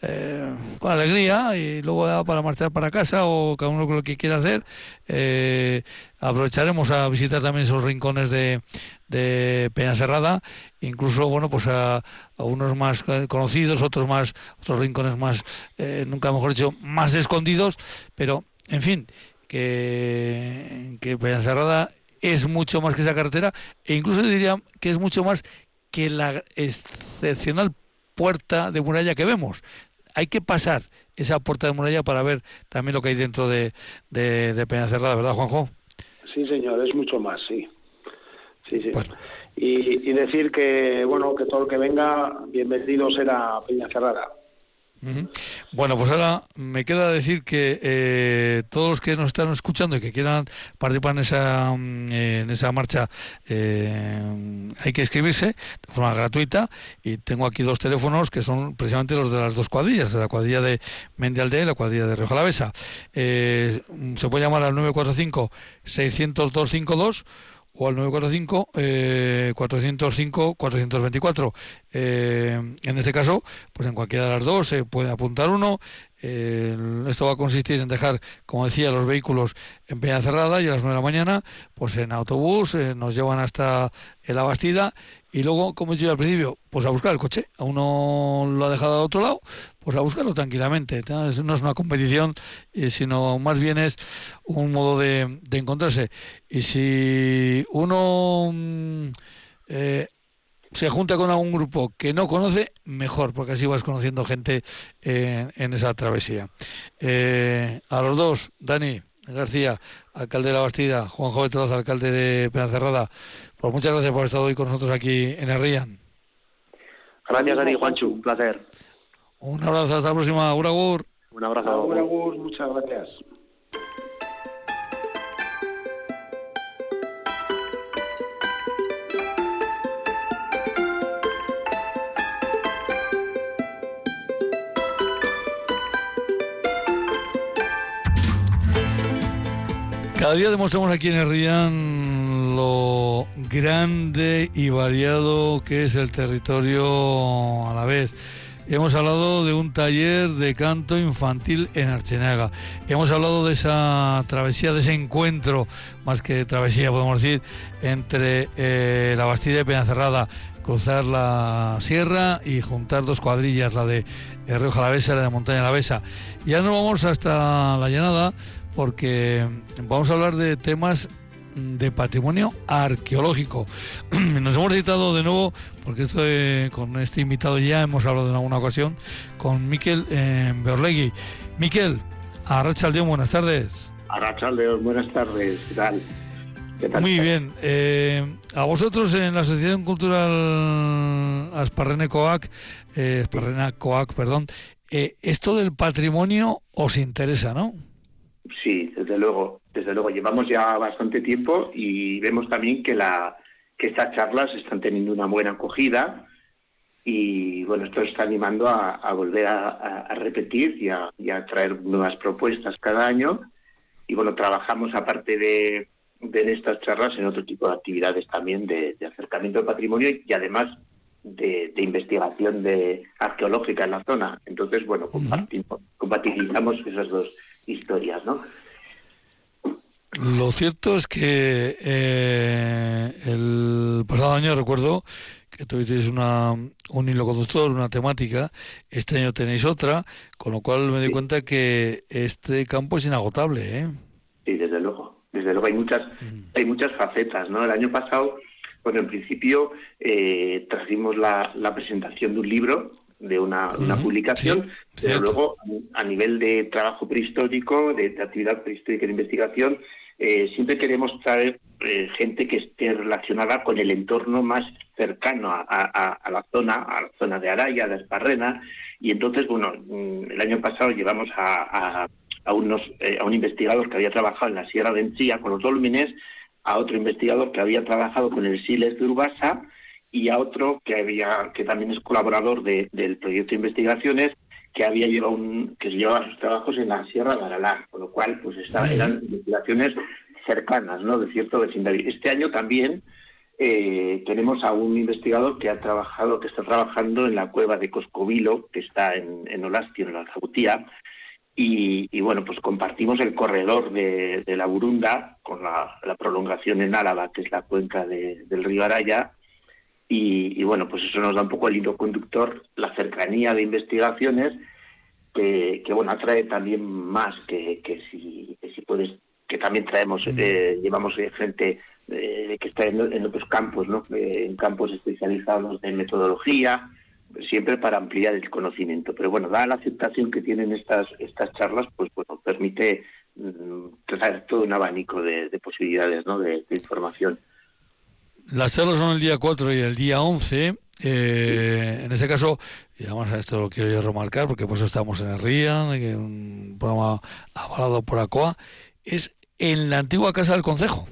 eh, con alegría y luego para marchar para casa o cada uno con lo que quiera hacer. Eh, aprovecharemos a visitar también esos rincones de, de Cerrada, incluso, bueno, pues a, a, unos más conocidos, otros más, otros rincones más, nunca mejor dicho, más escondidos, pero, en fin, que, que Cerrada es mucho más que esa carretera e incluso diría que es mucho más que la excepcional puerta de muralla que vemos. Hay que pasar esa puerta de muralla para ver también lo que hay dentro de, de, de Peñacerrada, ¿verdad, Juanjo? Sí, señor, es mucho más, sí. Sí, sí. Y, y, decir que, bueno, que todo lo que venga, bienvenido será Peñacerrada. Bueno, pues ahora me queda decir que eh, todos los que nos están escuchando y que quieran participar en esa, mm, en esa marcha, eh, hay que inscribirse de forma gratuita y tengo aquí dos teléfonos que son precisamente los de las dos cuadrillas, la cuadrilla de Mendialdea y la cuadrilla de Rioja Alavesa. Eh, se puede llamar al 945 602 o al 945 eh, 405 424 eh, en este caso pues en cualquiera de las dos se puede apuntar uno. Eh, esto va a consistir en dejar como decía los vehículos en peña cerrada y a las 9 de la mañana pues en autobús eh, nos llevan hasta la Bastida. Y luego, como he dicho al principio, pues a buscar el coche. A uno lo ha dejado a otro lado, pues a buscarlo tranquilamente. No es una competición, eh, sino más bien es un modo de, encontrarse. Y si uno mm, eh, se junta con algún grupo que no conoce, mejor, porque así vas conociendo gente en esa travesía. Eh, a los dos, Dani, García, alcalde de la Bastida, Juan Joven alcalde de Pedacerrada, pues muchas gracias por estado hoy con nosotros aquí en el Rían. Gracias a ti, Juanchu, un placer. Un abrazo, hasta la próxima, Uragur. Un abrazo. Uragur, muchas gracias. Cada día demostramos aquí en el Rían lo grande y variado que es el territorio a la vez. Hemos hablado de un taller de canto infantil en Archenaga. Hemos hablado de esa travesía, de ese encuentro, más que travesía, podemos decir, entre eh, la Bastida y Peñacerrada, cruzar la sierra y juntar dos cuadrillas, la de Río Jalavesa y la de Montaña Alavesa. Ya nos vamos hasta la llanada porque vamos a hablar de temas de patrimonio arqueológico. Nos hemos citado de nuevo, porque con este invitado ya hemos hablado en alguna ocasión, con Miquel eh, Beorlegui. Miquel, Arrachaldeón, buenas tardes. Arrachaldeón, buenas tardes, ¿qué tal? Muy bien. Eh, a vosotros en la Asociación Cultural Asparrene Coac, eh, Asparrena Coac, perdón, eh, esto del patrimonio os interesa, ¿no? Sí, desde luego, desde luego. Llevamos ya bastante tiempo y vemos también que la que estas charlas están teniendo una buena acogida y bueno, esto está animando a, volver a, repetir y a, traer nuevas propuestas cada año. Y bueno, trabajamos aparte de, de estas charlas en otro tipo de actividades también de, acercamiento al patrimonio y además de, investigación de arqueológica en la zona. Entonces, bueno, compartimos, compatibilizamos esas dos historias, ¿no? Lo cierto es que eh, el pasado año recuerdo que tuvisteis una, un hilo conductor, una temática, este año tenéis otra, con lo cual me doy cuenta que este campo es inagotable, ¿eh? Sí, desde luego, desde luego. Hay muchas, hay muchas facetas, ¿no? El año pasado, bueno, en principio eh, trajimos la, la presentación de un libro de una, una publicación, pero luego a nivel de trabajo prehistórico, de, actividad prehistórica de investigación, eh, siempre queremos traer eh, gente que esté relacionada con el entorno más cercano a, la zona, a la zona de Araya, de Esparrena, y entonces, bueno, mm, el año pasado llevamos a, a, unos, eh, a un investigador que había trabajado en la Sierra de Enchía con los dólmenes, a otro investigador que había trabajado con el Siles de Urbasa, y a otro que había que también es colaborador del proyecto de investigaciones que había llevado un, que llevaba sus trabajos en la Sierra de Aralar, con lo cual pues eran investigaciones cercanas, ¿no? De cierto vecindario. Este año también eh, tenemos a un investigador que ha trabajado, que está trabajando en la cueva de Coscovilo, que está en, en Olasti, en la Zautía, y, bueno, pues compartimos el corredor de, la Burunda con la, prolongación en Álava, que es la cuenca del río Araya, y, bueno, pues eso nos da un poco el hilo conductor, la cercanía de investigaciones, que, bueno, atrae también más que, que, si, si puedes, que también traemos, mm. eh, llevamos gente eh, que está en, otros campos, ¿no? Eh, en campos especializados en metodología, siempre para ampliar el conocimiento. Pero bueno, dada la aceptación que tienen estas, estas charlas, pues bueno, permite mm, traer todo un abanico de, posibilidades, ¿no? de información. Las charlas son el día 4 y el día 11. Eh, en este caso, y además esto lo quiero yo remarcar porque por eso estamos en el RIAN, un programa avalado por ACOA, es en la antigua casa del Consejo.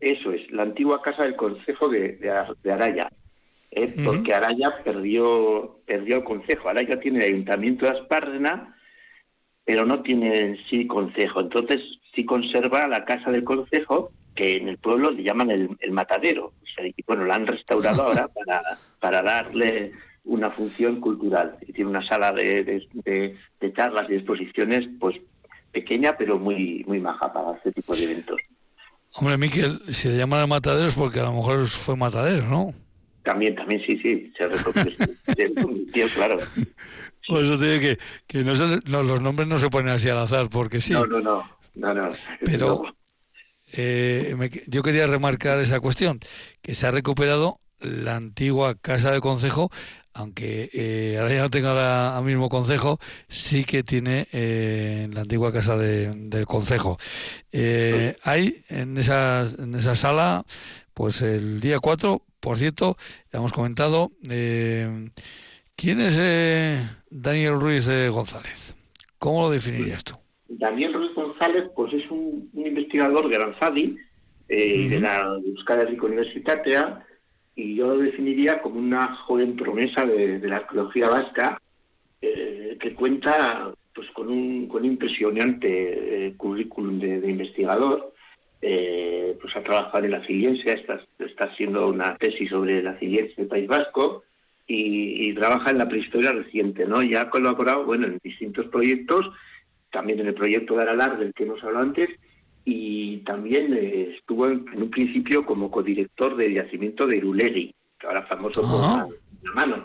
Eso es, la antigua casa del Consejo de, Araya. ¿eh? Porque Araya perdió, perdió el Consejo. Araya tiene el Ayuntamiento de Aspárrena, pero no tiene en sí Consejo. Entonces sí conserva la casa del Consejo que en el pueblo le llaman el, matadero. y bueno, la han restaurado ahora para, para darle una función cultural. Y tiene una sala de, de, charlas y exposiciones, pues pequeña, pero muy, muy maja para este tipo de eventos. Hombre, Miquel, si le llaman el matadero es porque a lo mejor fue matadero, ¿no? También, también, sí, sí, se reconvirtió, claro. Por eso te que, que no, no, los nombres no se ponen así al azar, porque sí. No, no, no. no, no. Pero, eh, yo quería remarcar esa cuestión, que se ha recuperado la antigua casa de consejo, aunque eh, ahora ya no tenga el mismo consejo, sí que tiene eh, la antigua casa del consejo. Eh, hay en esa, en esa sala, pues el día 4, por cierto, ya hemos comentado, ¿quién es Daniel Ruiz González? ¿Cómo lo definirías tú? Daniel Ruiz González pues es un, investigador de Aranzadi, eh, de la Euskal Herriko Universitatea, y yo lo definiría como una joven promesa de, la arqueología vasca eh, que cuenta pues con un, con impresionante eh, currículum de, investigador. pues ha trabajado en la ciencia, está, está haciendo una tesis sobre la ciencia del País Vasco y, y, trabaja en la prehistoria reciente, ¿no? Y ha colaborado, bueno, en distintos proyectos también en el proyecto de Aralar, del que hemos hablado antes, y también eh, estuvo en, un principio como codirector del yacimiento de Irulegui, que ahora famoso por ah. la, mano.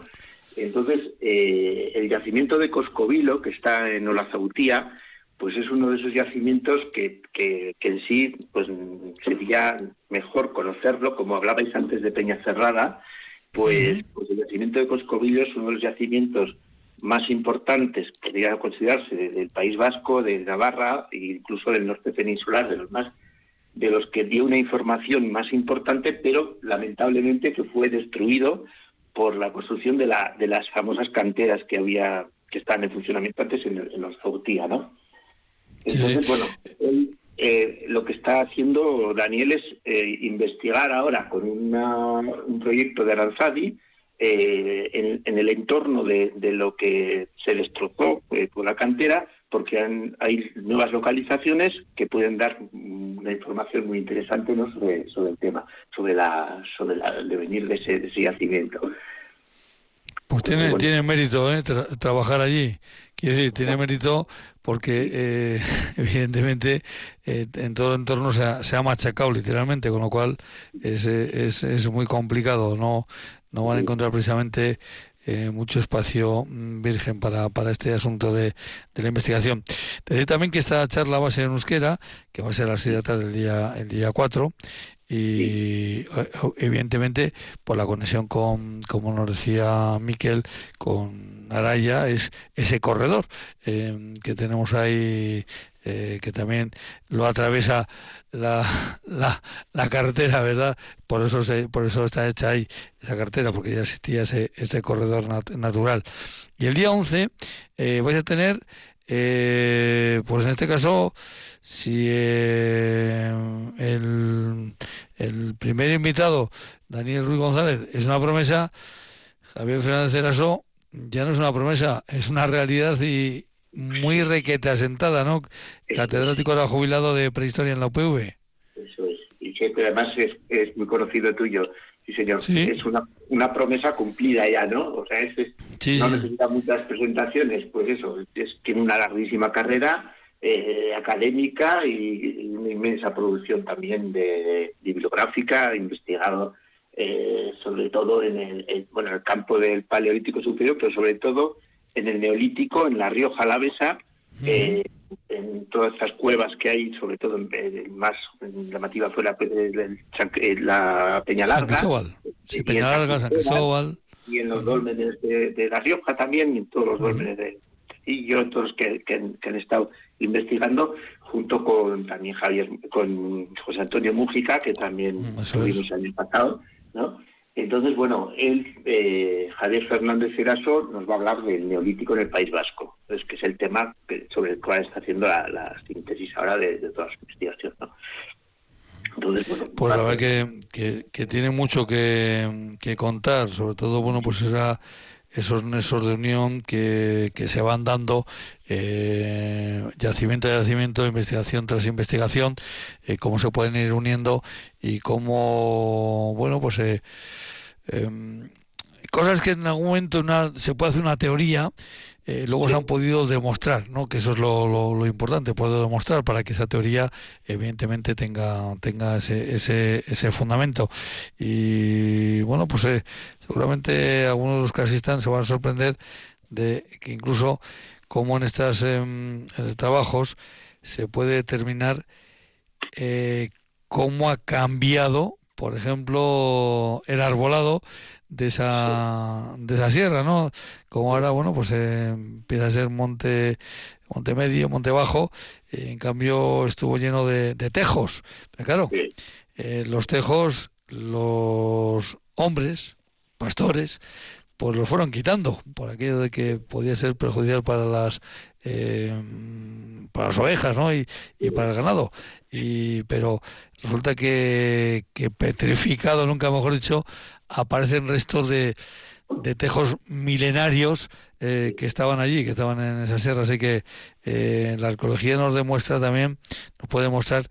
Entonces, eh, el yacimiento de Coscovilo, que está en Olazautía, pues es uno de esos yacimientos que, que, en sí pues sería mejor conocerlo, como hablabais antes de Peña Cerrada, pues, pues el yacimiento de Coscovillo es uno de los yacimientos más importantes, podría considerarse del País Vasco, de Navarra e incluso del norte peninsular, de los más de los que dio una información más importante, pero lamentablemente que fue destruido por la construcción de, la, de las famosas canteras que había que están en funcionamiento antes en, los Zautía, ¿no? Entonces, bueno, eh, lo que está haciendo Daniel es eh, investigar ahora con un proyecto de Aranzadi eh, en, el entorno de, lo que se destrozó por la cantera, porque hay nuevas localizaciones que pueden dar una información muy interesante ¿no? sobre, sobre el tema, sobre, la, sobre el devenir de ese, de ese yacimiento. Pues tiene, tiene mérito ¿eh? trabajar allí. Quiero decir, tiene mérito porque eh, evidentemente eh, en todo el entorno se ha, se ha, machacado literalmente, con lo cual es, es, es muy complicado. No, no van a encontrar precisamente eh, mucho espacio mm, virgen para, para este asunto de, de, la investigación. Decir también que esta charla va a ser en euskera, que va a ser a las 6 de la tarde el día, el día 4, y eh, evidentemente por la conexión con, como nos decía Miquel, con Araya, es ese corredor eh, que tenemos ahí, eh, que también lo atraviesa la, la, la, carretera, ¿verdad? Por eso se, por eso está hecha ahí esa carretera, porque ya existía ese, ese corredor natural. Y el día 11 vais a tener, pues en este caso, si eh, el, el, primer invitado, Daniel Ruiz González, es una promesa, Javier Fernández Eraso ya no es una promesa, es una realidad y muy requete asentada, ¿no? Catedrático era jubilado de prehistoria en la UPV. Eso es, y que además es, es muy conocido tuyo. Sí, señor. Es una, una promesa cumplida ya, ¿no? O sea, es, no necesita muchas presentaciones, pues eso, es, tiene una larguísima carrera eh, académica y, una inmensa producción también de, bibliográfica, investigado eh, sobre todo en el, bueno, el campo del Paleolítico Superior, pero sobre todo en el Neolítico, en la Rioja Alavesa, eh, en todas estas cuevas que hay, sobre todo en, más llamativa fue la, la Peña Larga. Sí, Peña Larga, San Cristóbal. Y en los dólmenes de, La Rioja también, y en todos los dólmenes de, y yo todos que, que, han estado investigando junto con también Javier con José Antonio Mújica que también estuvimos el año pasado no entonces bueno él eh, Javier Fernández Eraso nos va a hablar del neolítico en el País Vasco es que es el tema sobre el cual está haciendo la, síntesis ahora de, todas las investigaciones ¿no? Entonces, bueno, pues la verdad que, que, que, tiene mucho que, que contar, sobre todo, bueno, pues esa esos nexos de unión que, que se van dando eh, yacimiento a yacimiento, investigación tras investigación, eh, cómo se pueden ir uniendo y cómo, bueno, pues eh, em, cosas que en algún momento una, se puede hacer una teoría eh, luego se han podido demostrar, ¿no? Que eso es lo, lo, importante, puedo demostrar para que esa teoría evidentemente tenga tenga ese ese, ese fundamento. Y bueno, pues eh, seguramente algunos de los que asistan se van a sorprender de que incluso como en estos em, trabajos se puede determinar eh, cómo ha cambiado, por ejemplo, el arbolado de esa, de esa sierra, ¿no? Como ahora, bueno, pues eh, empieza a ser monte, monte medio, monte bajo, en cambio estuvo lleno de, tejos. Pero claro, eh, los tejos, los hombres, pastores, pues los fueron quitando por aquello de que podía ser perjudicial para las eh, para las ovejas ¿no? y, y para el ganado y pero resulta que, que petrificado nunca mejor dicho aparecen restos de, de tejos milenarios eh, que estaban allí, que estaban en esa sierra. Así que eh, la arqueología nos demuestra también, nos puede mostrar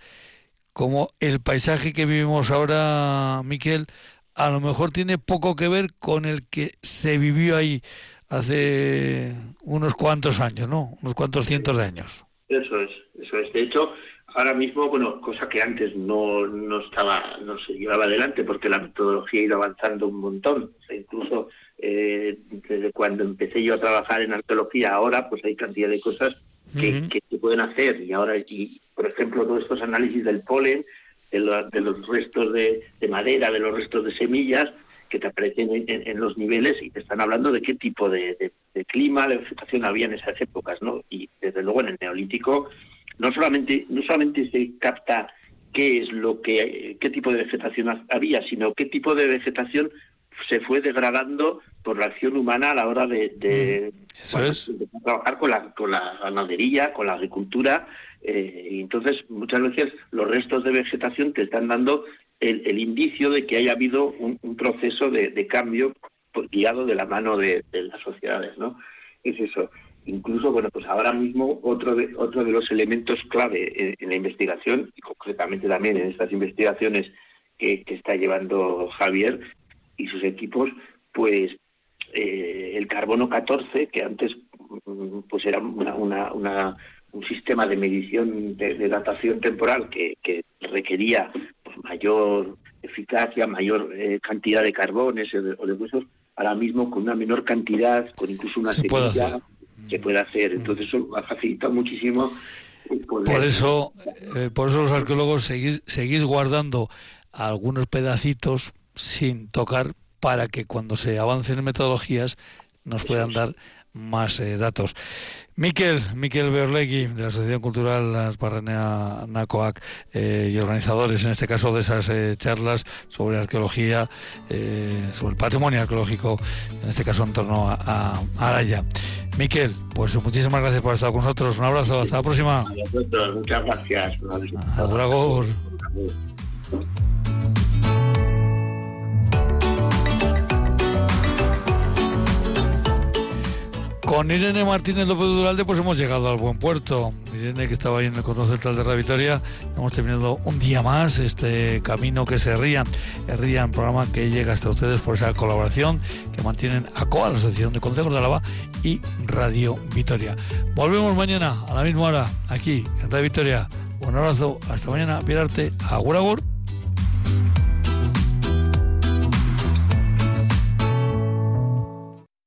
cómo el paisaje que vivimos ahora, Miquel, a lo mejor tiene poco que ver con el que se vivió ahí hace unos cuantos años, ¿no? Unos cuantos cientos de años. Eso es, eso es. De hecho, ahora mismo, bueno, cosa que antes no, no estaba, no se llevaba adelante porque la metodología ha ido avanzando un montón. incluso eh, desde cuando empecé yo a trabajar en arqueología, ahora pues hay cantidad de cosas que, se pueden hacer. Y ahora, y, por ejemplo, todos estos análisis del polen, de, los restos de, madera, de los restos de semillas, que te aparecen en, los niveles y te están hablando de qué tipo de, de, clima, de vegetación había en esas épocas, ¿no? Y desde luego en el neolítico no solamente, no solamente se capta qué es lo que, qué tipo de vegetación había, sino qué tipo de vegetación se fue degradando por la acción humana a la hora de, de, mm, trabajar con la, con la ganadería, con la agricultura, eh, y entonces muchas veces los restos de vegetación te están dando el, indicio de que haya habido un, proceso de, cambio guiado de la mano de, las sociedades, ¿no? Es eso. Incluso, bueno, pues ahora mismo otro de, otro de los elementos clave en, la investigación, y concretamente también en estas investigaciones que, está llevando Javier y sus equipos, pues eh, el carbono 14, que antes mm, pues era una, un sistema de medición de, datación temporal que, requería pues, mayor eficacia, mayor eh, cantidad de carbones o de, huesos, ahora mismo con una menor cantidad, con incluso una semilla, se puede hacer. Mm. Entonces eso ha facilitado muchísimo. Por eso, eh, por eso los arqueólogos seguís, seguís guardando algunos pedacitos sin tocar para que cuando se avancen en metodologías nos puedan dar más eh, datos. Miquel, Miquel Berlegui, de la Asociación Cultural Asparranea NACOAC eh, y organizadores, en este caso, de esas eh, charlas sobre arqueología, sobre el patrimonio arqueológico, en este caso en torno a, Araya. Miquel, pues muchísimas gracias por estar con nosotros. Un abrazo, hasta la próxima. muchas gracias. Con Irene Martínez López Duralde pues hemos llegado al buen puerto. Irene que estaba ahí en el control central de Radio Victoria, hemos terminado un día más este camino que se rían. Rían, programa que llega hasta ustedes por esa colaboración que mantienen ACOA, la Asociación de Consejos de Álava y Radio Victoria. Volvemos mañana a la misma hora aquí en Radio Victoria. Un abrazo, hasta mañana, Pirarte, Agur Agur.